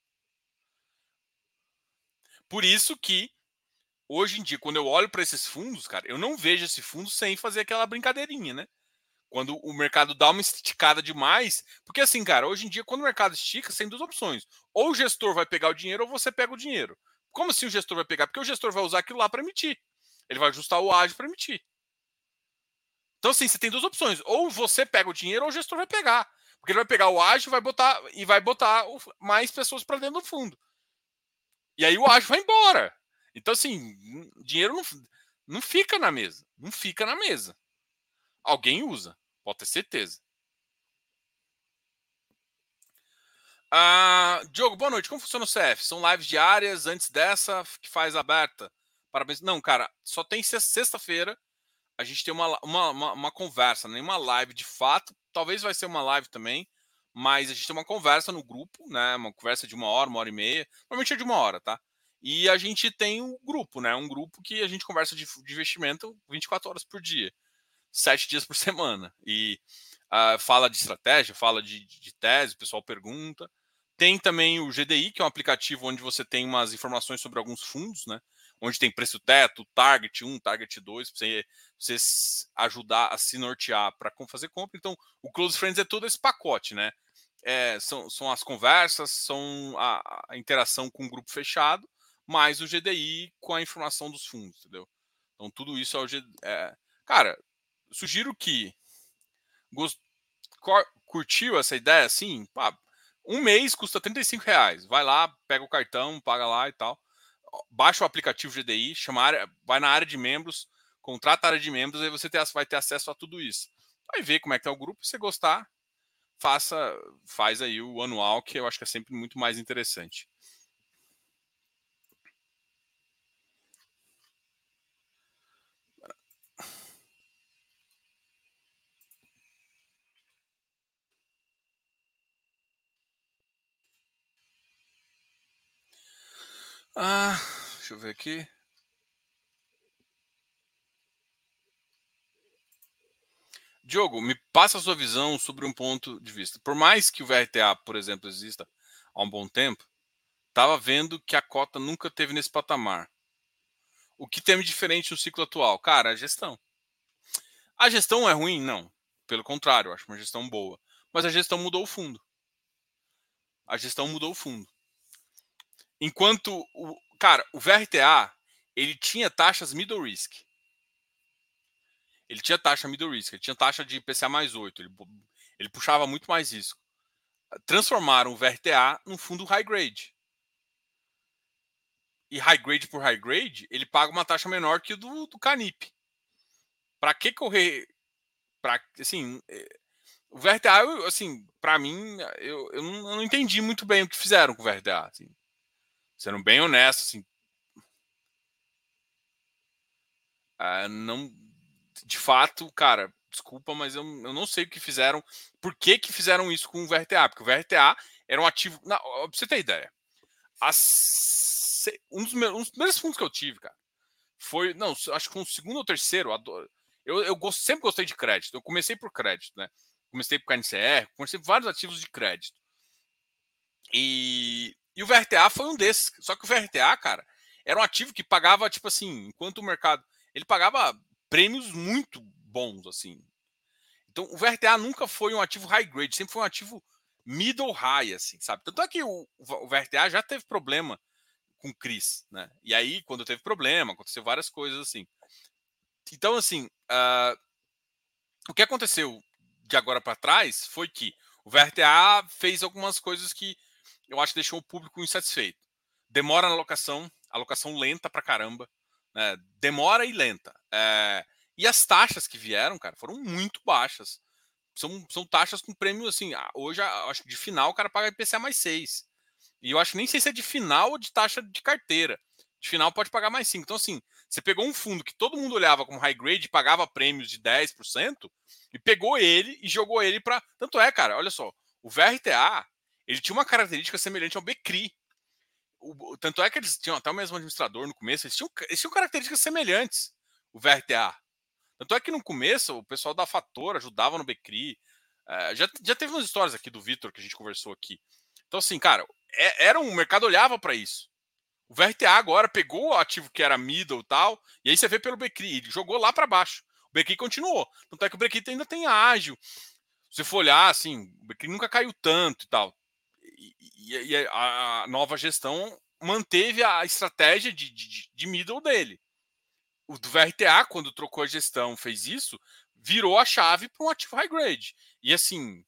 Por isso que hoje em dia, quando eu olho para esses fundos, cara, eu não vejo esse fundo sem fazer aquela brincadeirinha, né? Quando o mercado dá uma esticada demais, porque assim, cara, hoje em dia, quando o mercado estica, você tem duas opções. Ou o gestor vai pegar o dinheiro, ou você pega o dinheiro. Como assim o gestor vai pegar? Porque o gestor vai usar aquilo lá para emitir. Ele vai ajustar o ágio para emitir. Então, assim, você tem duas opções. Ou você pega o dinheiro, ou o gestor vai pegar. Porque ele vai pegar o ágio vai botar, e vai botar mais pessoas para dentro do fundo. E aí o ágio vai embora. Então, assim, dinheiro não, não fica na mesa. Não fica na mesa. Alguém usa, pode ter certeza. Ah, Diogo, boa noite. Como funciona o CF? São lives diárias antes dessa que faz aberta? Parabéns. Não, cara, só tem sexta-feira. A gente tem uma, uma, uma, uma conversa, nenhuma live de fato. Talvez vai ser uma live também, mas a gente tem uma conversa no grupo, né? Uma conversa de uma hora, uma hora e meia. Normalmente é de uma hora, tá? E a gente tem um grupo, né? Um grupo que a gente conversa de, de investimento 24 horas por dia, sete dias por semana. E uh, fala de estratégia, fala de, de tese, o pessoal pergunta. Tem também o GDI, que é um aplicativo onde você tem umas informações sobre alguns fundos, né? Onde tem preço teto, target 1, target 2, para você, você ajudar a se nortear para fazer compra. Então, o Close Friends é todo esse pacote, né? É, são, são as conversas, são a, a, interação com o grupo fechado, mais o GDI com a informação dos fundos, entendeu? Então, tudo isso é o GDI. É, cara, sugiro que gost, curtiu essa ideia, assim, pá, um mês custa 35 reais. Vai lá, pega o cartão, paga lá e tal. Baixa o aplicativo GDI, chama área, vai na área de membros, contrata a área de membros, aí você vai ter acesso a tudo isso. Vai ver como é que é o grupo, se gostar, faça, faz aí o anual, que eu acho que é sempre muito mais interessante. Ah, deixa eu ver aqui. Diogo, me passa a sua visão sobre um ponto de vista. Por mais que o VRTA, por exemplo, exista há um bom tempo, estava vendo que a cota nunca teve nesse patamar. O que tem de diferente no ciclo atual? Cara, a gestão. A gestão é ruim? Não. Pelo contrário, eu acho uma gestão boa. Mas a gestão mudou o fundo. A gestão mudou o fundo. Enquanto o cara, o VRTA, ele tinha taxas middle risk. Ele tinha taxa middle risk, ele tinha taxa de IPCA mais 8, ele, ele puxava muito mais risco. Transformaram o VRTA num fundo high grade. E high grade por high grade, ele paga uma taxa menor que o do, do Canip. Para que correr? Para assim, eh, o VRTA, assim, para mim, eu, eu, não, entendi muito bem o que fizeram com o VRTA. Assim. Sendo bem honesto, assim. Ah, não. De fato, cara, desculpa, mas eu, eu não sei o que fizeram. Por que, que fizeram isso com o VRTA? Porque o VRTA era um ativo. Pra você ter ideia. As, um, dos meus, um dos primeiros fundos que eu tive, cara, foi. Não, acho que um segundo ou terceiro. Eu, eu gost, sempre gostei de crédito. Eu comecei por crédito, né? Comecei por KNCR, comecei por vários ativos de crédito. E e o VRTA foi um desses. Só que o VRTA, cara, era um ativo que pagava, tipo assim, enquanto o mercado. Ele pagava prêmios muito bons, assim. Então, o VRTA nunca foi um ativo high grade, sempre foi um ativo middle high, assim, sabe? Tanto é que o, VRTA já teve problema com o Cris, né? E aí, quando teve problema, aconteceu várias coisas assim. Então, assim, uh, o que aconteceu de agora para trás foi que o VRTA fez algumas coisas que eu acho que deixou o público insatisfeito. Demora na alocação, alocação lenta pra caramba, né? demora e lenta. É, e as taxas que vieram, cara, foram muito baixas. São, são taxas com prêmio, assim, hoje, acho que de final o cara paga IPCA mais 6. E eu acho que nem sei se é de final ou de taxa de carteira. De final pode pagar mais 5. Então, assim, você pegou um fundo que todo mundo olhava como high grade pagava prêmios de 10%, e pegou ele e jogou ele para. Tanto é, cara, olha só, o VRTA ele tinha uma característica semelhante ao Becri. O, tanto é que eles tinham até o mesmo administrador no começo, eles tinham, eles tinham características semelhantes, o VRTA. Tanto é que no começo o pessoal da Fator ajudava no Becri. É, já, já teve umas histórias aqui do Vitor que a gente conversou aqui. Então, assim, cara, é, era um o mercado olhava para isso. O VRTA agora pegou o ativo que era middle e tal, e aí você vê pelo Becri, ele jogou lá para baixo. O Becri continuou. Tanto é que o Becri ainda tem ágil. Se for olhar, assim, o Becri nunca caiu tanto e tal e, e a nova gestão manteve a estratégia de, de, de middle dele. O do VRTA, quando trocou a gestão, fez isso, virou a chave para um ativo high grade. E assim,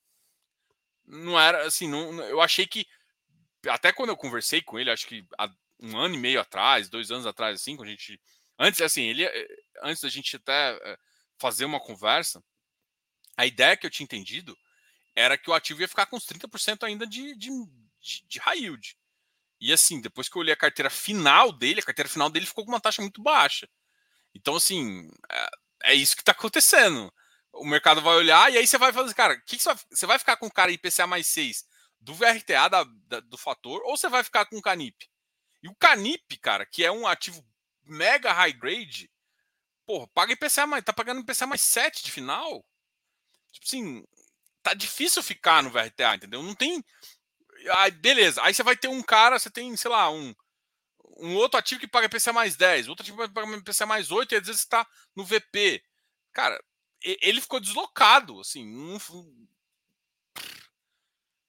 não era assim, não, eu achei que até quando eu conversei com ele, acho que há um ano e meio atrás, dois anos atrás, assim, quando a gente antes assim, ele eh, antes da gente até eh, fazer uma conversa, a ideia que eu tinha entendido era que o ativo ia ficar com uns 30% ainda de, de, de, de high yield. E assim, depois que eu olhei a carteira final dele, a carteira final dele ficou com uma taxa muito baixa. Então, assim, é, é isso que está acontecendo. O mercado vai olhar e aí você vai fazer, cara, que, que você, vai, você vai ficar com o cara IPCA mais 6 do VRTA da, da, do fator ou você vai ficar com o Canip? E o Canip, cara, que é um ativo mega high grade, porra, paga IPCA mais, tá pagando IPCA mais 7 de final. Tipo assim, tá difícil ficar no VRTA, entendeu? Não tem. Aí, beleza. Aí você vai ter um cara, você tem, sei lá, um, um outro ativo que paga IPCA mais 10, outro ativo que paga IPCA mais 8, e às vezes está no VP. Cara, ele ficou deslocado, assim.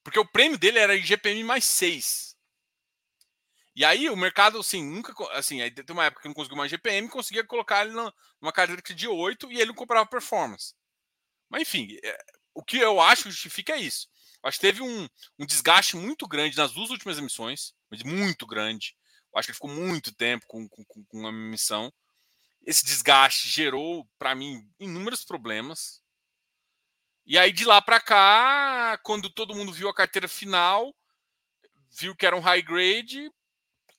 Porque o prêmio dele era IGPM mais 6. E aí o mercado, assim, nunca. Assim, aí tem uma época que não conseguiu mais GPM, conseguia colocar ele numa carteira de 8 e ele não comprava performance. Mas enfim, é, o que eu acho que justifica é isso. Eu acho que teve um, um desgaste muito grande nas duas últimas emissões, muito grande. Eu acho que ficou muito tempo com, com, com uma emissão. Esse desgaste gerou, para mim, inúmeros problemas. E aí, de lá para cá, quando todo mundo viu a carteira final, viu que era um high grade,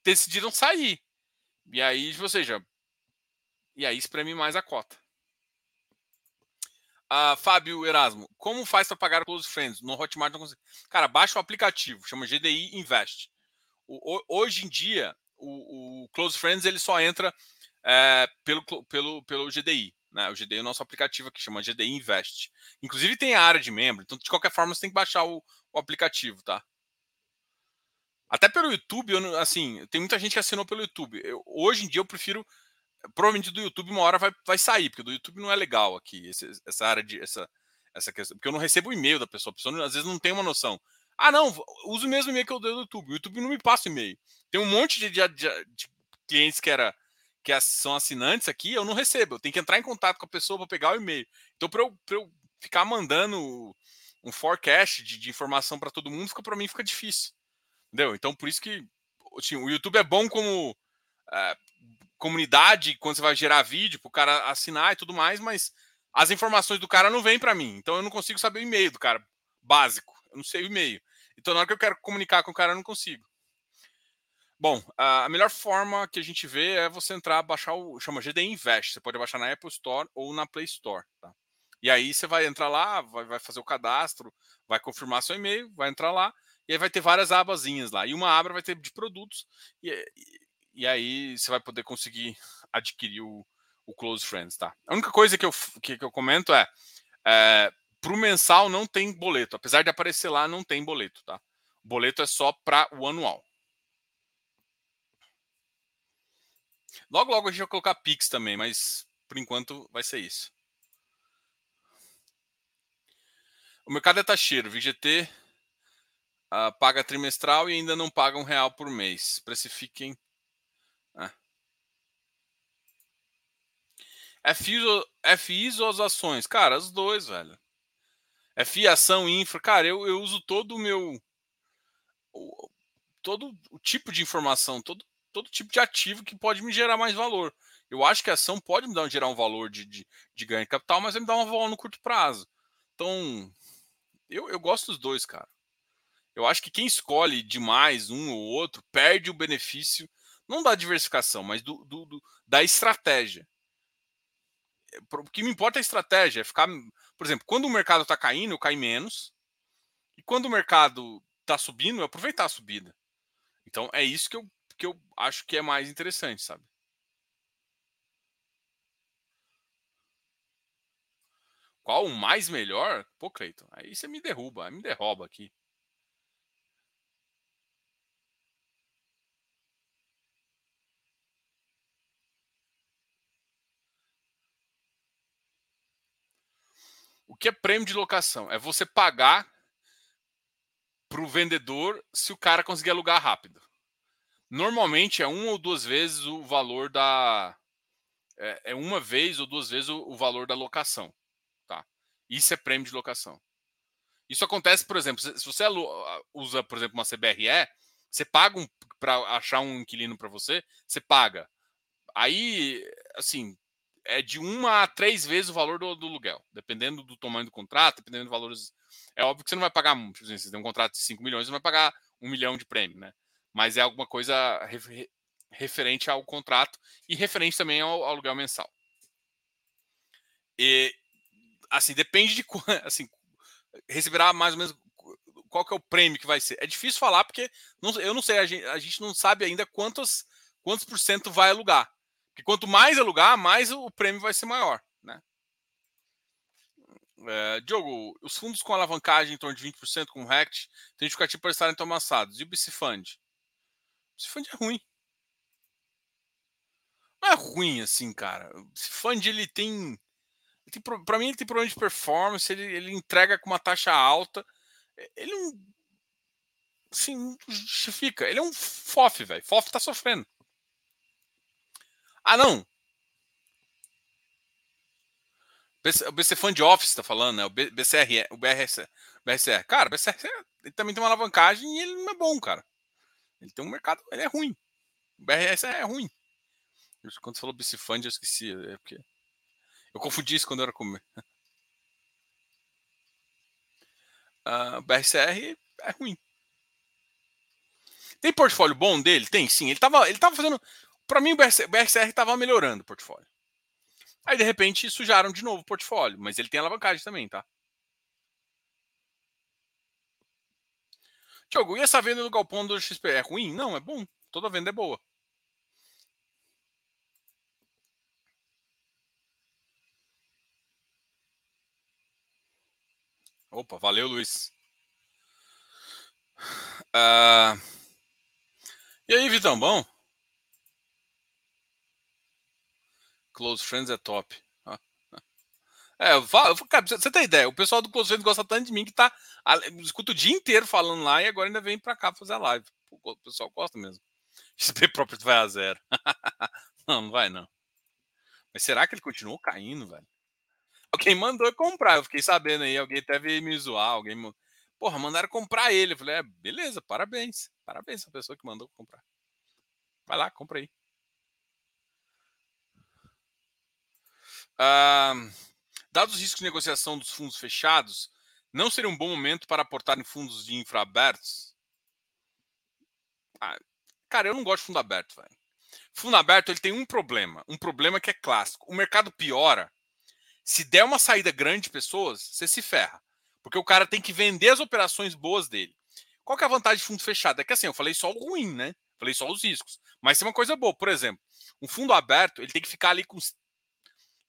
decidiram sair. E aí, ou seja, e aí espreme mais a cota. Uh, Fábio Erasmo, como faz para pagar Close Friends? No Hotmart não consigo. Cara, baixa o aplicativo, chama GDI Invest. O, o, hoje em dia, o, o, Close Friends ele só entra é, pelo, pelo, pelo GDI. Né? O GDI é o nosso aplicativo que chama GDI Invest. Inclusive tem a área de membro, então de qualquer forma você tem que baixar o, o aplicativo, tá? Até pelo YouTube, eu, assim, tem muita gente que assinou pelo YouTube. Eu, hoje em dia eu prefiro. Provavelmente do YouTube uma hora vai, vai sair, porque do YouTube não é legal aqui, esse, essa área de. Essa, essa questão. Porque eu não recebo e-mail da pessoa. A pessoa às vezes não tem uma noção. Ah, não, uso o mesmo e-mail que eu dei do YouTube. O YouTube não me passa e-mail. Tem um monte de, de, de, de clientes que era que são assinantes aqui, eu não recebo. Eu tenho que entrar em contato com a pessoa para pegar o e-mail. Então, para eu, eu ficar mandando um forecast de, de informação para todo mundo, fica para mim fica difícil. Entendeu? Então, por isso que assim, o YouTube é bom como é, comunidade, quando você vai gerar vídeo para o cara assinar e tudo mais, mas as informações do cara não vêm para mim. Então, eu não consigo saber o e-mail do cara básico. Eu não sei o e-mail. Então, na hora que eu quero comunicar com o cara, eu não consigo. Bom, a melhor forma que a gente vê é você entrar, baixar o chama GDI Invest. Você pode baixar na Apple Store ou na Play Store, tá? E aí você vai entrar lá, vai, vai fazer o cadastro, vai confirmar seu e-mail, vai entrar lá e aí vai ter várias abazinhas lá. E uma aba vai ter de produtos e, e, aí você vai poder conseguir adquirir o, o Close Friends, tá? A única coisa que eu, que, que eu comento é, é para o mensal não tem boleto, apesar de aparecer lá, não tem boleto, tá? O boleto é só para o anual. Logo, logo a gente vai colocar Pix também, mas por enquanto vai ser isso. O mercado é taxeiro. VGT uh, ah, paga trimestral e ainda não paga um real por mês. Precifiquem. FIs, FIs ou as ações? Cara, as dois, velho. FI, ação, infra. Cara, eu, eu uso todo o meu. O, todo o tipo de informação, todo todo tipo de ativo que pode me gerar mais valor. Eu acho que a ação pode me dar, gerar um valor de, de, de ganho de capital, mas vai me dar um valor no curto prazo. Então, eu, eu gosto dos dois, cara. Eu acho que quem escolhe demais um ou outro perde o benefício, não da diversificação, mas do, do, do da estratégia. O que me importa é a estratégia, é ficar. Por exemplo, quando o mercado está caindo, eu caio menos. E quando o mercado está subindo, eu aproveitar a subida. Então é isso que eu que eu acho que é mais interessante, sabe? Qual o mais melhor? Pô, Cleiton, aí você me derruba, me derruba aqui. O que é prêmio de locação? É você pagar para o vendedor se o cara conseguir alugar rápido. Normalmente é uma ou duas vezes o valor da. É, é uma vez ou duas vezes o, valor da locação. Tá? Isso é prêmio de locação. Isso acontece, por exemplo, se você usa, por exemplo, uma CBRE, você paga um, para achar um inquilino para você, você paga. Aí, assim, é de uma a três vezes o valor do, do, aluguel, dependendo do tamanho do contrato, dependendo dos valores. É óbvio que você não vai pagar, tipo assim, você tem um contrato de 5 milhões, você vai pagar um milhão de prêmio, né? mas é alguma coisa refer referente ao contrato e referente também ao, ao aluguel mensal. E assim, depende de assim, receberá mais ou menos qual que é o prêmio que vai ser? É difícil falar porque não, eu não sei, a gente, a gente não sabe ainda quantos, quantos por cento vai alugar. Porque quanto mais alugar, mais o prêmio vai ser maior. Né? É, Diogo, os fundos com alavancagem em torno de 20% com RECT têm justificativo para estarem tão amassados. E o BC Fund? O BC Fund é ruim. Não é ruim assim, cara. O BC Fund ele tem para mim, ele tem problema de performance, ele, ele entrega com uma taxa alta. Ele não. Assim, não justifica. Ele é um FOF, velho. FOF tá sofrendo. Ah, não. O BC Fund Office tá falando, né? O BCR, o BRC, BRCR. Cara, o BCR ele também tem uma alavancagem e ele não é bom, cara. Ele tem um mercado, ele é ruim. O BRS é ruim. Quando você falou BC Fund, eu esqueci. É porque eu confundi isso quando eu era comer. Uh, BRCR é ruim. Tem portfólio bom dele? Tem, sim. Ele tava, ele tava fazendo. Para mim, o BRCR, BRCR tava melhorando o portfólio. Aí, de repente, sujaram de novo o portfólio. Mas ele tem alavancagem também, tá? Diogo, e essa venda do galpão do XP é ruim? Não, é bom. Toda venda é boa. Opa, valeu, Luiz. Uh... E aí, Vitão, bom? Close Friends é top. É, cara, você tem ideia, o pessoal do Close Friends gosta tanto de mim que tá. Escuta o dia inteiro falando lá e agora ainda vem pra cá fazer a live. O pessoal gosta mesmo. XP Property vai a zero. não, não vai não. Mas será que ele continuou caindo, velho? Alguém mandou comprar, eu fiquei sabendo aí, alguém até veio me zoar, alguém. Porra, mandaram comprar ele. Eu falei, é, beleza, parabéns. Parabéns a pessoa que mandou comprar. Vai lá, compra aí. Ah, dados os riscos de negociação dos fundos fechados, não seria um bom momento para aportar em fundos de infra abertos? Ah, cara, eu não gosto de fundo aberto, velho. Fundo aberto ele tem um problema, um problema que é clássico. O mercado piora se der uma saída grande de pessoas, você se ferra. Porque o cara tem que vender as operações boas dele. Qual que é a vantagem de fundo fechado? É que assim, eu falei só o ruim, né? Falei só os riscos. Mas tem uma coisa boa. Por exemplo, um fundo aberto, ele tem que ficar ali com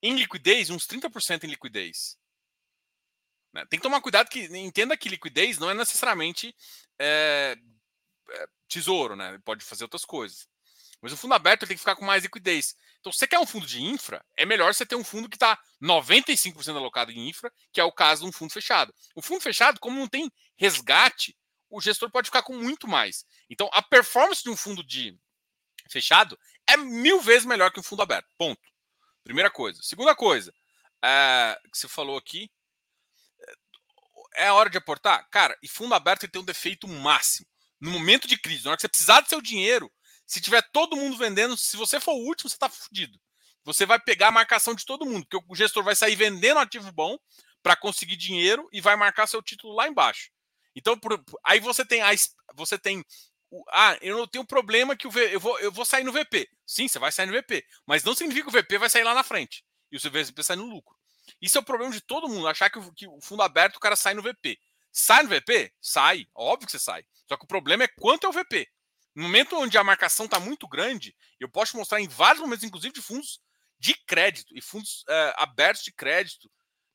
em liquidez, uns 30% em liquidez. Né? Tem que tomar cuidado que entenda que liquidez não é necessariamente é, tesouro, né? Ele pode fazer outras coisas. Mas o fundo aberto tem que ficar com mais liquidez. Então, se você quer um fundo de infra, é melhor você ter um fundo que está 95% alocado em infra, que é o caso de um fundo fechado. O fundo fechado, como não tem resgate, o gestor pode ficar com muito mais. Então, a performance de um fundo de fechado é mil vezes melhor que um fundo aberto. Ponto. Primeira coisa. Segunda coisa, é, que você falou aqui, é a hora de aportar? Cara, e fundo aberto ele tem um defeito máximo. No momento de crise, na hora que você precisar do seu dinheiro, se tiver todo mundo vendendo, se você for o último, você está fudido. Você vai pegar a marcação de todo mundo, porque o gestor vai sair vendendo ativo bom para conseguir dinheiro e vai marcar seu título lá embaixo. Então, por, aí você tem a, você tem ah, eu não tenho problema que o v, eu vou eu vou sair no VP. Sim, você vai sair no VP, mas não significa que o VP vai sair lá na frente e o VP sai no lucro. Isso é o problema de todo mundo, achar que o, que o fundo aberto o cara sai no VP. Sai no VP? Sai, óbvio que você sai. Só que o problema é quanto é o VP. No momento onde a marcação está muito grande, eu posso mostrar em vários momentos, inclusive de fundos de crédito e fundos é, abertos de crédito.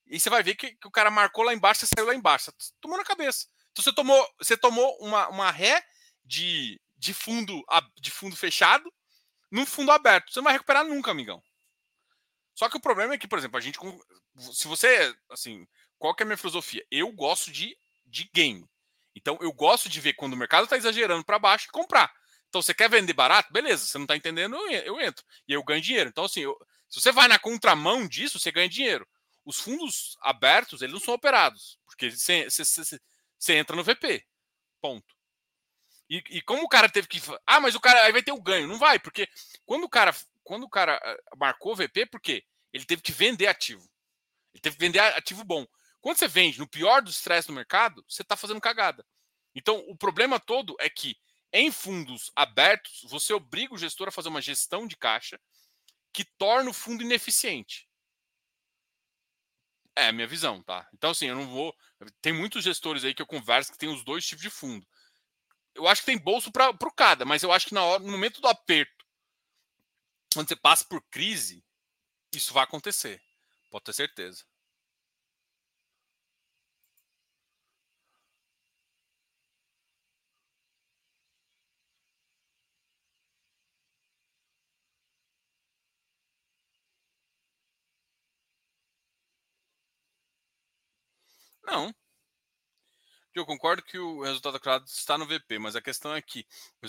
E você vai ver que, que, o cara marcou lá embaixo, você saiu lá embaixo. Você tomou na cabeça. Então você tomou, você tomou uma, uma ré de, de, fundo, de fundo fechado num fundo aberto. Você não vai recuperar nunca, amigão. Só que o problema é que, por exemplo, a gente. Se você. Assim, qual que é a minha filosofia? Eu gosto de, de game. Então eu gosto de ver quando o mercado está exagerando para baixo e comprar. Então você quer vender barato? Beleza, você não está entendendo, eu entro. E eu ganho dinheiro. Então, assim, eu, se você vai na contramão disso, você ganha dinheiro. Os fundos abertos, eles não são operados. Porque você, você, você, você entra no VP. Ponto. E, e, como o cara teve que. Ah, mas o cara aí vai ter o ganho. Não vai, porque quando o cara, quando o cara ah, marcou o VP, por quê? Ele teve que vender ativo. Ele teve que vender ativo bom. Quando você vende no pior dos estresse do mercado, você está fazendo cagada. Então, o problema todo é que em fundos abertos, você obriga o gestor a fazer uma gestão de caixa que torna o fundo ineficiente. É a minha visão, tá? Então, assim, eu não vou. Tem muitos gestores aí que eu converso que tem os dois tipos de fundo. Eu acho que tem bolso para o cada, mas eu acho que na hora, no momento do aperto, quando você passa por crise, isso vai acontecer. Pode ter certeza. Não. Eu concordo que o resultado claro está no VP, mas a questão é que o.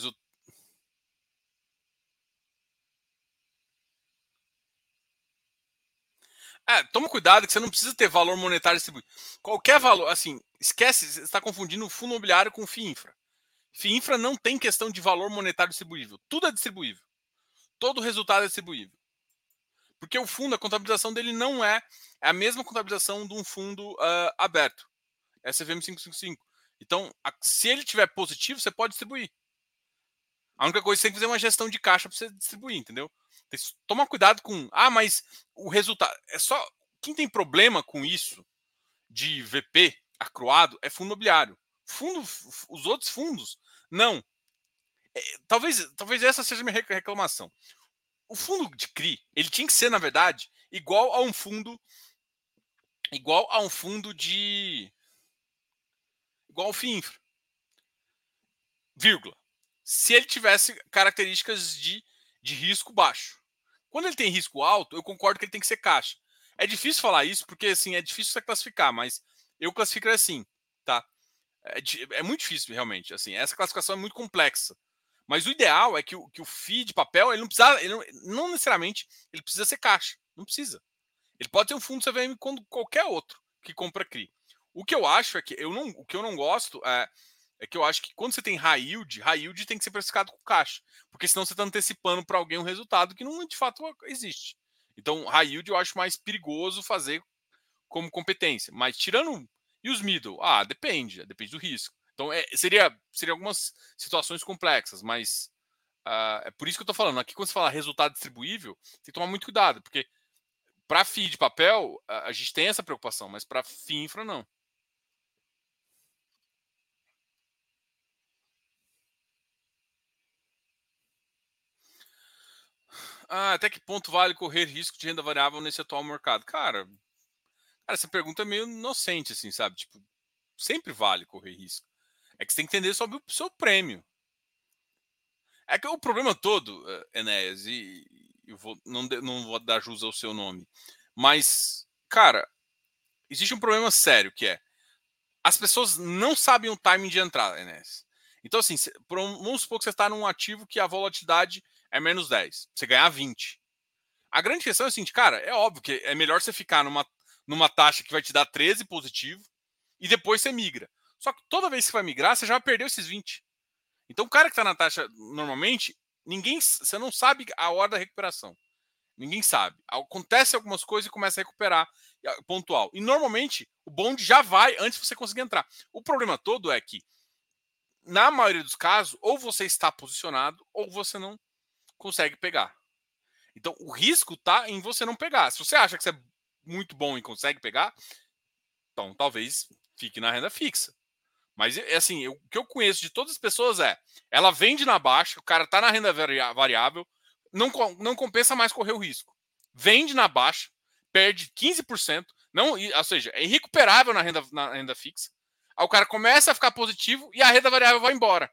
É, toma cuidado que você não precisa ter valor monetário distribuído. Qualquer valor, assim, esquece, você está confundindo o fundo imobiliário com o FIINFRA. FIINFRA não tem questão de valor monetário distribuível. Tudo é distribuível. Todo resultado é distribuível. Porque o fundo, a contabilização dele não é, é a mesma contabilização de um fundo uh, aberto. É CVM 555. Então, a, se ele tiver positivo, você pode distribuir. A única coisa é que você tem que fazer uma gestão de caixa para você distribuir, entendeu? Toma cuidado com. Ah, mas o resultado. É só. Quem tem problema com isso de VP acruado é fundo imobiliário. Fundo, os outros fundos, não. É, talvez, talvez essa seja a minha reclamação o fundo de CRI, ele tinha que ser, na verdade, igual a um fundo igual a um fundo de igual ao FIINFRA. Vírgula. Se ele tivesse características de, de risco baixo. Quando ele tem risco alto, eu concordo que ele tem que ser caixa. É difícil falar isso porque assim, é difícil você classificar, mas eu classifico assim, tá? É, é muito difícil realmente, assim, essa classificação é muito complexa. Mas o ideal é que o, que o FII de papel, ele não precisa, ele não, não, necessariamente ele precisa ser caixa. Não precisa. Ele pode ter um fundo CVM quando qualquer outro que compra CRI. O que eu acho é que eu não, o que eu não gosto é, é que eu acho que quando você tem high yield, high yield tem que ser precificado com caixa. Porque senão você está antecipando para alguém um resultado que não de fato existe. Então, high yield eu acho mais perigoso fazer como competência. Mas tirando. E os middle? Ah, depende. Depende do risco. Então, é, seria, seria algumas situações complexas, mas uh, é por isso que eu estou falando. Aqui, quando você fala resultado distribuível, tem que tomar muito cuidado, porque para FII de papel, a, gente tem essa preocupação, mas para FII infra, não. Ah, até que ponto vale correr risco de renda variável nesse atual mercado? Cara, cara, essa pergunta é meio inocente, assim, sabe? Tipo, sempre vale correr risco. É que você tem que entender sobre o seu prêmio. É que o problema todo, eh, Enéas, e eu vou, não, não vou dar jus ao seu nome, mas, cara, existe um problema sério que é as pessoas não sabem o timing de entrada, Enéas. Então, assim, vamos supor que você está num ativo que a volatilidade é menos 10, você ganhar 20. A grande questão é o seguinte, cara, é óbvio que é melhor você ficar numa, numa taxa que vai te dar 13 positivo e depois você migra. Só que toda vez que vai migrar, você já vai perder esses 20. Então, o cara que está na taxa normalmente, ninguém, você não sabe a hora da recuperação. Ninguém sabe. Acontece algumas coisas e começa a recuperar pontual. E normalmente o bonde já vai antes de você conseguir entrar. O problema todo é que, na maioria dos casos, ou você está posicionado ou você não consegue pegar. Então o risco está em você não pegar. Se você acha que você é muito bom e consegue pegar, então talvez fique na renda fixa. Mas, assim, eu, o que eu conheço de todas as pessoas é: ela vende na baixa, o cara tá na renda variável, não, não compensa mais correr o risco. Vende na baixa, perde 15%, não, ou seja, é irrecuperável na renda, na renda fixa. Aí o cara começa a ficar positivo e a renda variável vai embora.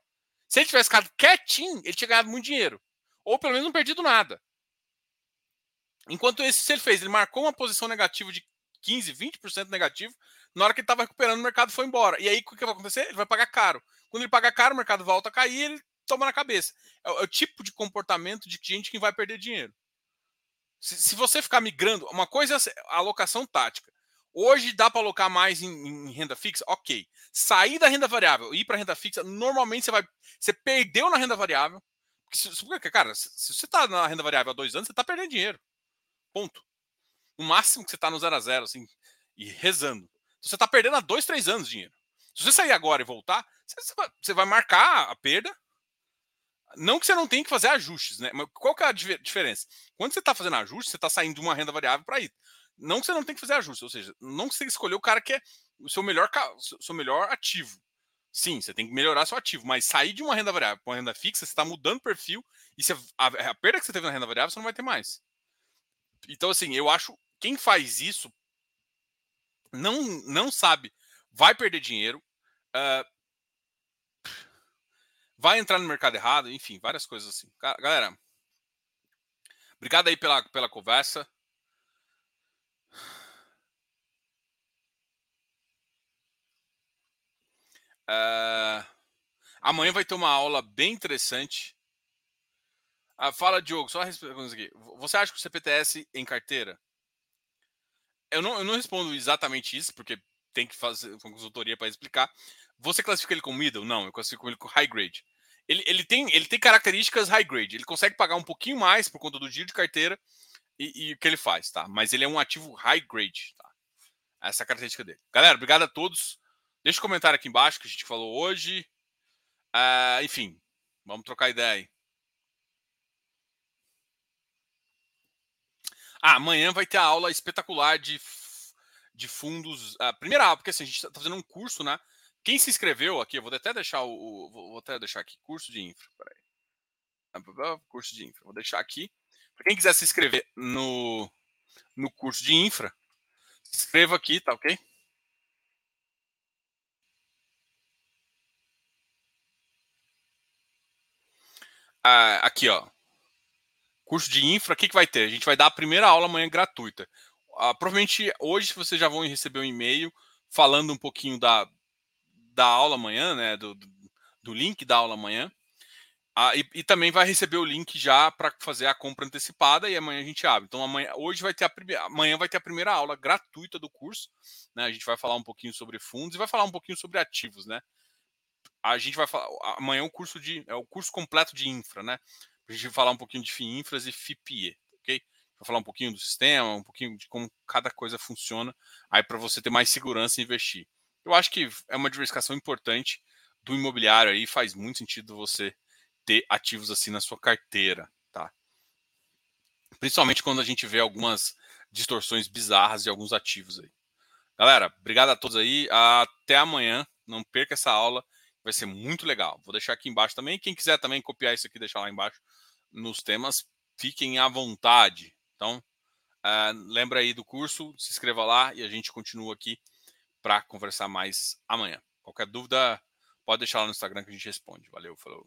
Se ele tivesse ficado quietinho, ele tinha ganhado muito dinheiro. Ou pelo menos não perdido nada. Enquanto esse, se ele fez, ele marcou uma posição negativa de 15, 20% negativo, na hora que ele estava recuperando, o mercado foi embora. E aí, o que vai acontecer? Ele vai pagar caro. Quando ele paga caro, o mercado volta a cair ele toma na cabeça. É, é o tipo de comportamento de gente que vai perder dinheiro. Se, se você ficar migrando, uma coisa é a alocação tática. Hoje dá para alocar mais em, em, renda fixa? Ok. Sair da renda variável e ir para renda fixa, normalmente você vai. Você perdeu na renda variável. Porque, cara, se você está na renda variável há dois anos, você está perdendo dinheiro. Ponto. O máximo que você está no zero a zero, assim, e rezando. Você está perdendo há dois, três anos dinheiro. Se você sair agora e voltar, você vai marcar a perda. Não que você não tenha que fazer ajustes, né? Mas qual que é a diferença? Quando você está fazendo ajuste, você está saindo de uma renda variável para ir. Não que você não tem que fazer ajuste, ou seja, não que você escolher o cara que é o seu melhor, o seu melhor ativo. Sim, você tem que melhorar seu ativo, mas sair de uma renda variável para uma renda fixa, você está mudando o perfil e você, a, a, perda que você teve na renda variável você não vai ter mais. Então, assim, eu acho quem faz isso não, não sabe, vai perder dinheiro, uh, vai entrar no mercado errado, enfim, várias coisas assim. Galera, obrigado aí pela, pela conversa. Uh, amanhã vai ter uma aula bem interessante. Ah, fala, Diogo, só respondendo aqui. Você acha que o CPTS em carteira? Eu não, eu não respondo exatamente isso, porque tem que fazer consultoria para explicar. Você classifica ele como middle? Não, eu classifico ele como high grade. Ele, ele, tem, ele tem características high grade. Ele consegue pagar um pouquinho mais por conta do giro de carteira e, e o que ele faz, tá? Mas ele é um ativo high grade, tá? Essa é a característica dele. Galera, obrigado a todos. Deixa um comentário aqui embaixo que a gente falou hoje. Uh, enfim, vamos trocar ideia aí. Ah, amanhã vai ter a aula espetacular de, de fundos. A primeira aula, porque assim, a gente está fazendo um curso, né? Quem se inscreveu aqui, eu vou até deixar o. Vou até deixar aqui, curso de infra. Peraí. Curso de infra. Vou deixar aqui. Para quem quiser se inscrever no, no curso de infra, se inscreva aqui, tá ok? Ah, aqui, ó. Curso de infra, o que, que vai ter? A gente vai dar a primeira aula amanhã gratuita. Ah, provavelmente hoje vocês já vão receber um e-mail falando um pouquinho da, da aula amanhã, né? Do, do link da aula amanhã. Ah, e, e, também vai receber o link já para fazer a compra antecipada e amanhã a gente abre. Então amanhã, hoje vai ter a primeira, amanhã vai ter a primeira aula gratuita do curso. Né? A gente vai falar um pouquinho sobre fundos e vai falar um pouquinho sobre ativos, né? A gente vai falar amanhã é o curso de é o curso completo de infra, né? A gente vai falar um pouquinho de FIINFRAS e FIPIE, ok? Vai falar um pouquinho do sistema, um pouquinho de como cada coisa funciona, aí para você ter mais segurança e investir. Eu acho que é uma diversificação importante do imobiliário aí, faz muito sentido você ter ativos assim na sua carteira, tá? Principalmente quando a gente vê algumas distorções bizarras de alguns ativos aí. Galera, obrigado a todos aí. Até amanhã. Não perca essa aula. Vai ser muito legal. Vou deixar aqui embaixo também. Quem quiser também copiar isso aqui, deixar lá embaixo nos temas, fiquem à vontade. Então, uh, lembra aí do curso, se inscreva lá e a gente continua aqui para conversar mais amanhã. Qualquer dúvida, pode deixar lá no Instagram que a gente responde. Valeu, falou.